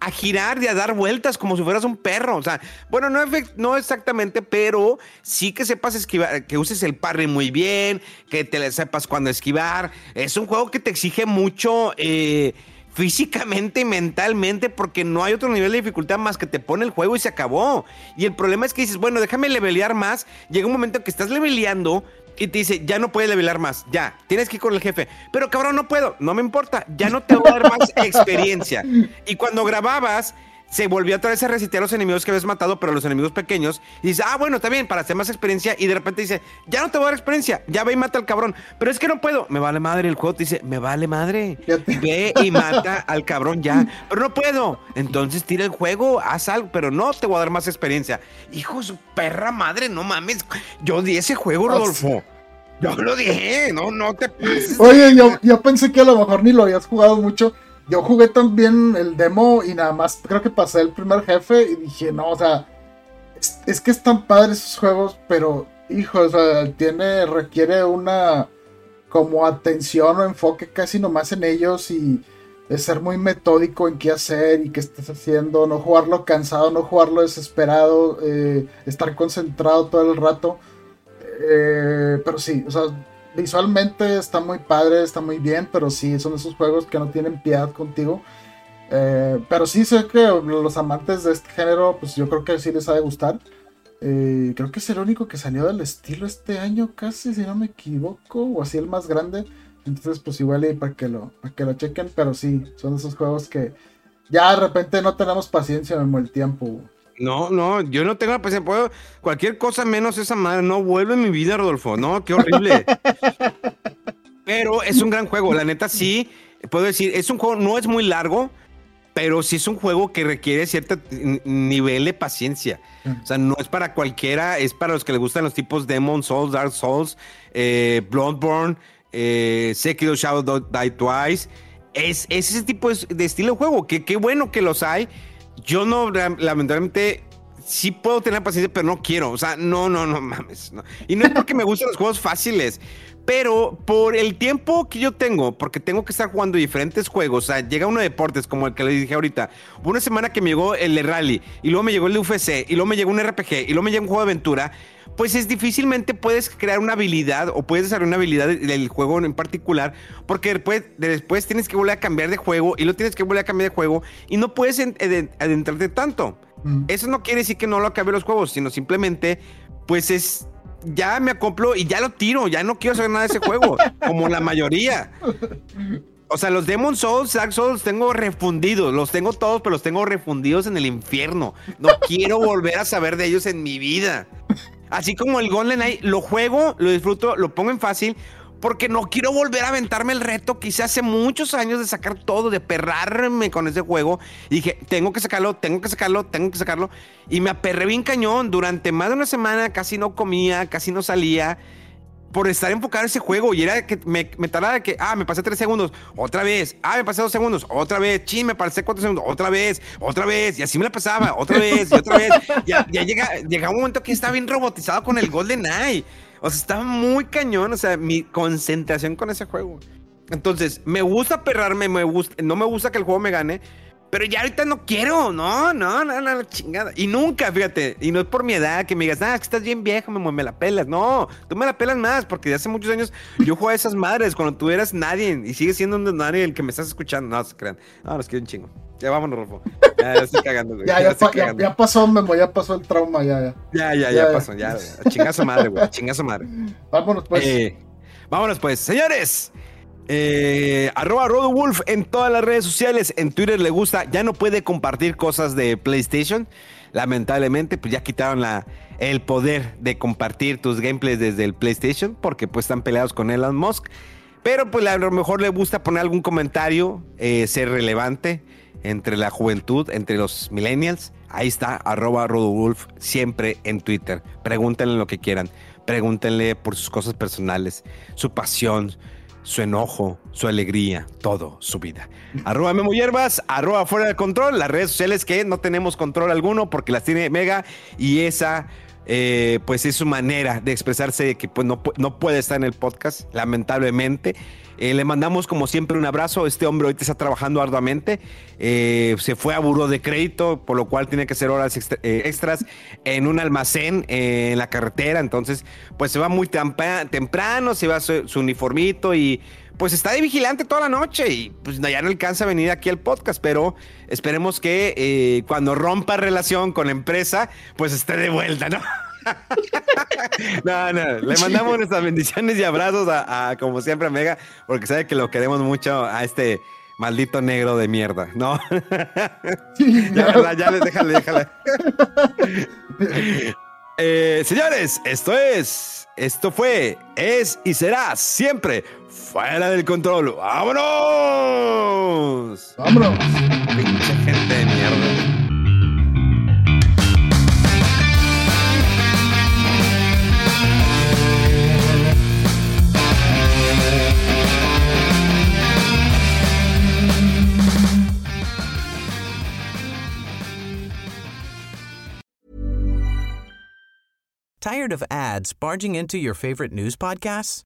S1: a girar y a dar vueltas como si fueras un perro. O sea, bueno, no, no exactamente, pero sí que sepas esquivar, que uses el parry muy bien, que te sepas cuándo esquivar. Es un juego que te exige mucho eh, físicamente y mentalmente porque no hay otro nivel de dificultad más que te pone el juego y se acabó. Y el problema es que dices, bueno, déjame levelear más. Llega un momento que estás leveleando, y te dice, ya no puedes levelar más, ya, tienes que ir con el jefe. Pero cabrón, no puedo, no me importa, ya no te voy a dar más [laughs] experiencia. Y cuando grababas, se volvió otra vez a resetear los enemigos que habías matado, pero los enemigos pequeños. Y dice, ah, bueno, está bien, para hacer más experiencia. Y de repente dice, ya no te voy a dar experiencia, ya ve y mata al cabrón. Pero es que no puedo. Me vale madre. El juego te dice, me vale madre. Ve y mata al cabrón ya. Pero no puedo. Entonces tira el juego, haz algo, pero no te voy a dar más experiencia. Hijo de su perra madre, no mames. Yo di ese juego, Rodolfo. Yo lo dije, no, no te
S2: Oye, yo, yo pensé que a lo mejor ni lo habías jugado mucho yo jugué también el demo y nada más creo que pasé el primer jefe y dije, no, o sea, es, que están padres esos juegos, pero, hijo, o sea, tiene, requiere una como atención o enfoque casi nomás en ellos y de ser muy metódico en qué hacer y qué estás haciendo, no jugarlo cansado, no jugarlo desesperado, eh, estar concentrado todo el rato. Eh, pero sí, o sea, visualmente está muy padre, está muy bien, pero sí, son esos juegos que no tienen piedad contigo. Eh, pero sí sé que los amantes de este género, pues yo creo que sí les ha de gustar. Eh, creo que es el único que salió del estilo este año, casi, si no me equivoco, o así el más grande. Entonces, pues igual y para que lo, para que lo chequen, pero sí, son esos juegos que ya de repente no tenemos paciencia en el tiempo.
S1: No, no, yo no tengo la paciencia. Puedo cualquier cosa menos esa madre. No vuelve en mi vida, Rodolfo. No, qué horrible. pero es un gran juego. La neta, sí. Puedo decir, es un juego, no es muy largo, pero sí es un juego que requiere cierto nivel de paciencia. O sea, no es para cualquiera, es para los que les gustan los tipos Demon Souls, Dark Souls, eh, Bloodborne, eh, Sekiro Shadow Die Twice. Es, ese tipo de, estilo de juego, que qué bueno que los hay yo no, lamentablemente, sí puedo tener paciencia, pero no quiero. O sea, no, no, no mames. Y no es porque me gusten los juegos fáciles, Pero por el tiempo que yo tengo, porque tengo que estar jugando diferentes juegos, o sea, llega uno de deportes como el que le dije ahorita. Hubo una semana que me llegó el de rally, y luego me llegó el de UFC, y luego me llegó un RPG, y luego me llegó un juego de aventura. Pues es difícilmente puedes crear una habilidad o puedes desarrollar una habilidad del juego en particular, porque después, después tienes que volver a cambiar de juego y lo tienes que volver a cambiar de juego y no puedes adentrarte tanto. Mm. Eso no quiere decir que no lo acabe los juegos, sino simplemente, pues es ya me acoplo y ya lo tiro, ya no quiero saber nada de ese juego, [laughs] como la mayoría. O sea, los Demon Souls, Dark Souls, tengo refundidos, los tengo todos, pero los tengo refundidos en el infierno. No [laughs] quiero volver a saber de ellos en mi vida. Así como el Golden Eye, lo juego, lo disfruto, lo pongo en fácil, porque no quiero volver a aventarme el reto que hice hace muchos años de sacar todo, de perrarme con ese juego. Y dije, tengo que sacarlo, tengo que sacarlo, tengo que sacarlo. Y me aperré bien cañón. Durante más de una semana casi no comía, casi no salía. Por estar enfocado en ese juego. Y era que me, me tardaba que, ah, me pasé tres segundos, otra vez. Ah, me pasé dos segundos, otra vez. Chin, me pasé cuatro segundos, otra vez, otra vez. Y así me la pasaba, otra vez, y otra vez. Ya, ya llega, llega un momento que estaba bien robotizado con el Golden Eye. O sea, estaba muy cañón, o sea, mi concentración con ese juego. Entonces, me gusta perrarme, me gusta, no me gusta que el juego me gane, pero ya ahorita no quiero, no, no, no, no, chingada. Y nunca, fíjate, y no es por mi edad que me digas, ah, que estás bien viejo, me, me la pelas. No, tú me la pelas más, porque de hace muchos años yo jugaba a esas madres cuando tú eras nadie y sigues siendo un nadie el que me estás escuchando. No, se crean. No, los quiero un chingo. Ya vámonos, Rolfo. [laughs] Ya, ya estoy cagando, güey.
S2: ya, ya, ya, pasó, Memo, ya pasó el trauma, ya, ya.
S1: Ya, ya, ya, pasó, ya. Chingazo madre, güey. Chingazo madre. [laughs]
S2: Vámonos, pues.
S1: Eh, vámonos, pues. Señores, eh, arroba Wolf en todas las redes sociales. En Twitter le gusta. Ya no puede compartir cosas de PlayStation. Lamentablemente, pues ya quitaron la, el poder de compartir tus gameplays desde el PlayStation. Porque pues están peleados con Elon Musk. Pero pues a lo mejor le gusta poner algún comentario, eh, ser relevante entre la juventud, entre los millennials. Ahí está, arroba Wolf siempre en Twitter. Pregúntenle lo que quieran. Pregúntenle por sus cosas personales, su pasión, su enojo, su alegría, todo, su vida. [laughs] Arroba Memo Hierbas, arroba Fuera de Control, las redes sociales que no tenemos control alguno porque las tiene Mega y esa eh, pues es su manera de expresarse que pues, no, no puede estar en el podcast, lamentablemente. Eh, le mandamos como siempre un abrazo. Este hombre ahorita está trabajando arduamente. Eh, se fue a buró de crédito, por lo cual tiene que hacer horas extras en un almacén en la carretera. Entonces, pues se va muy temprano, se va su, su, uniformito y pues está de vigilante toda la noche. Y pues ya no alcanza a venir aquí al podcast, pero esperemos que cuando rompa relación con la empresa, pues esté de vuelta, ¿no? [laughs] no, no, le mandamos nuestras bendiciones y abrazos a, como siempre, a Mega, porque sabe que lo queremos mucho a este maldito negro de mierda, ¿no? [laughs] ya, ya, déjale, déjale. Eh, señores, esto es, esto fue, es y será siempre fuera del control. ¡Vámonos!
S2: ¡Vámonos!
S1: Pinche gente de mierda.
S3: Tired of ads barging into your favorite news podcasts?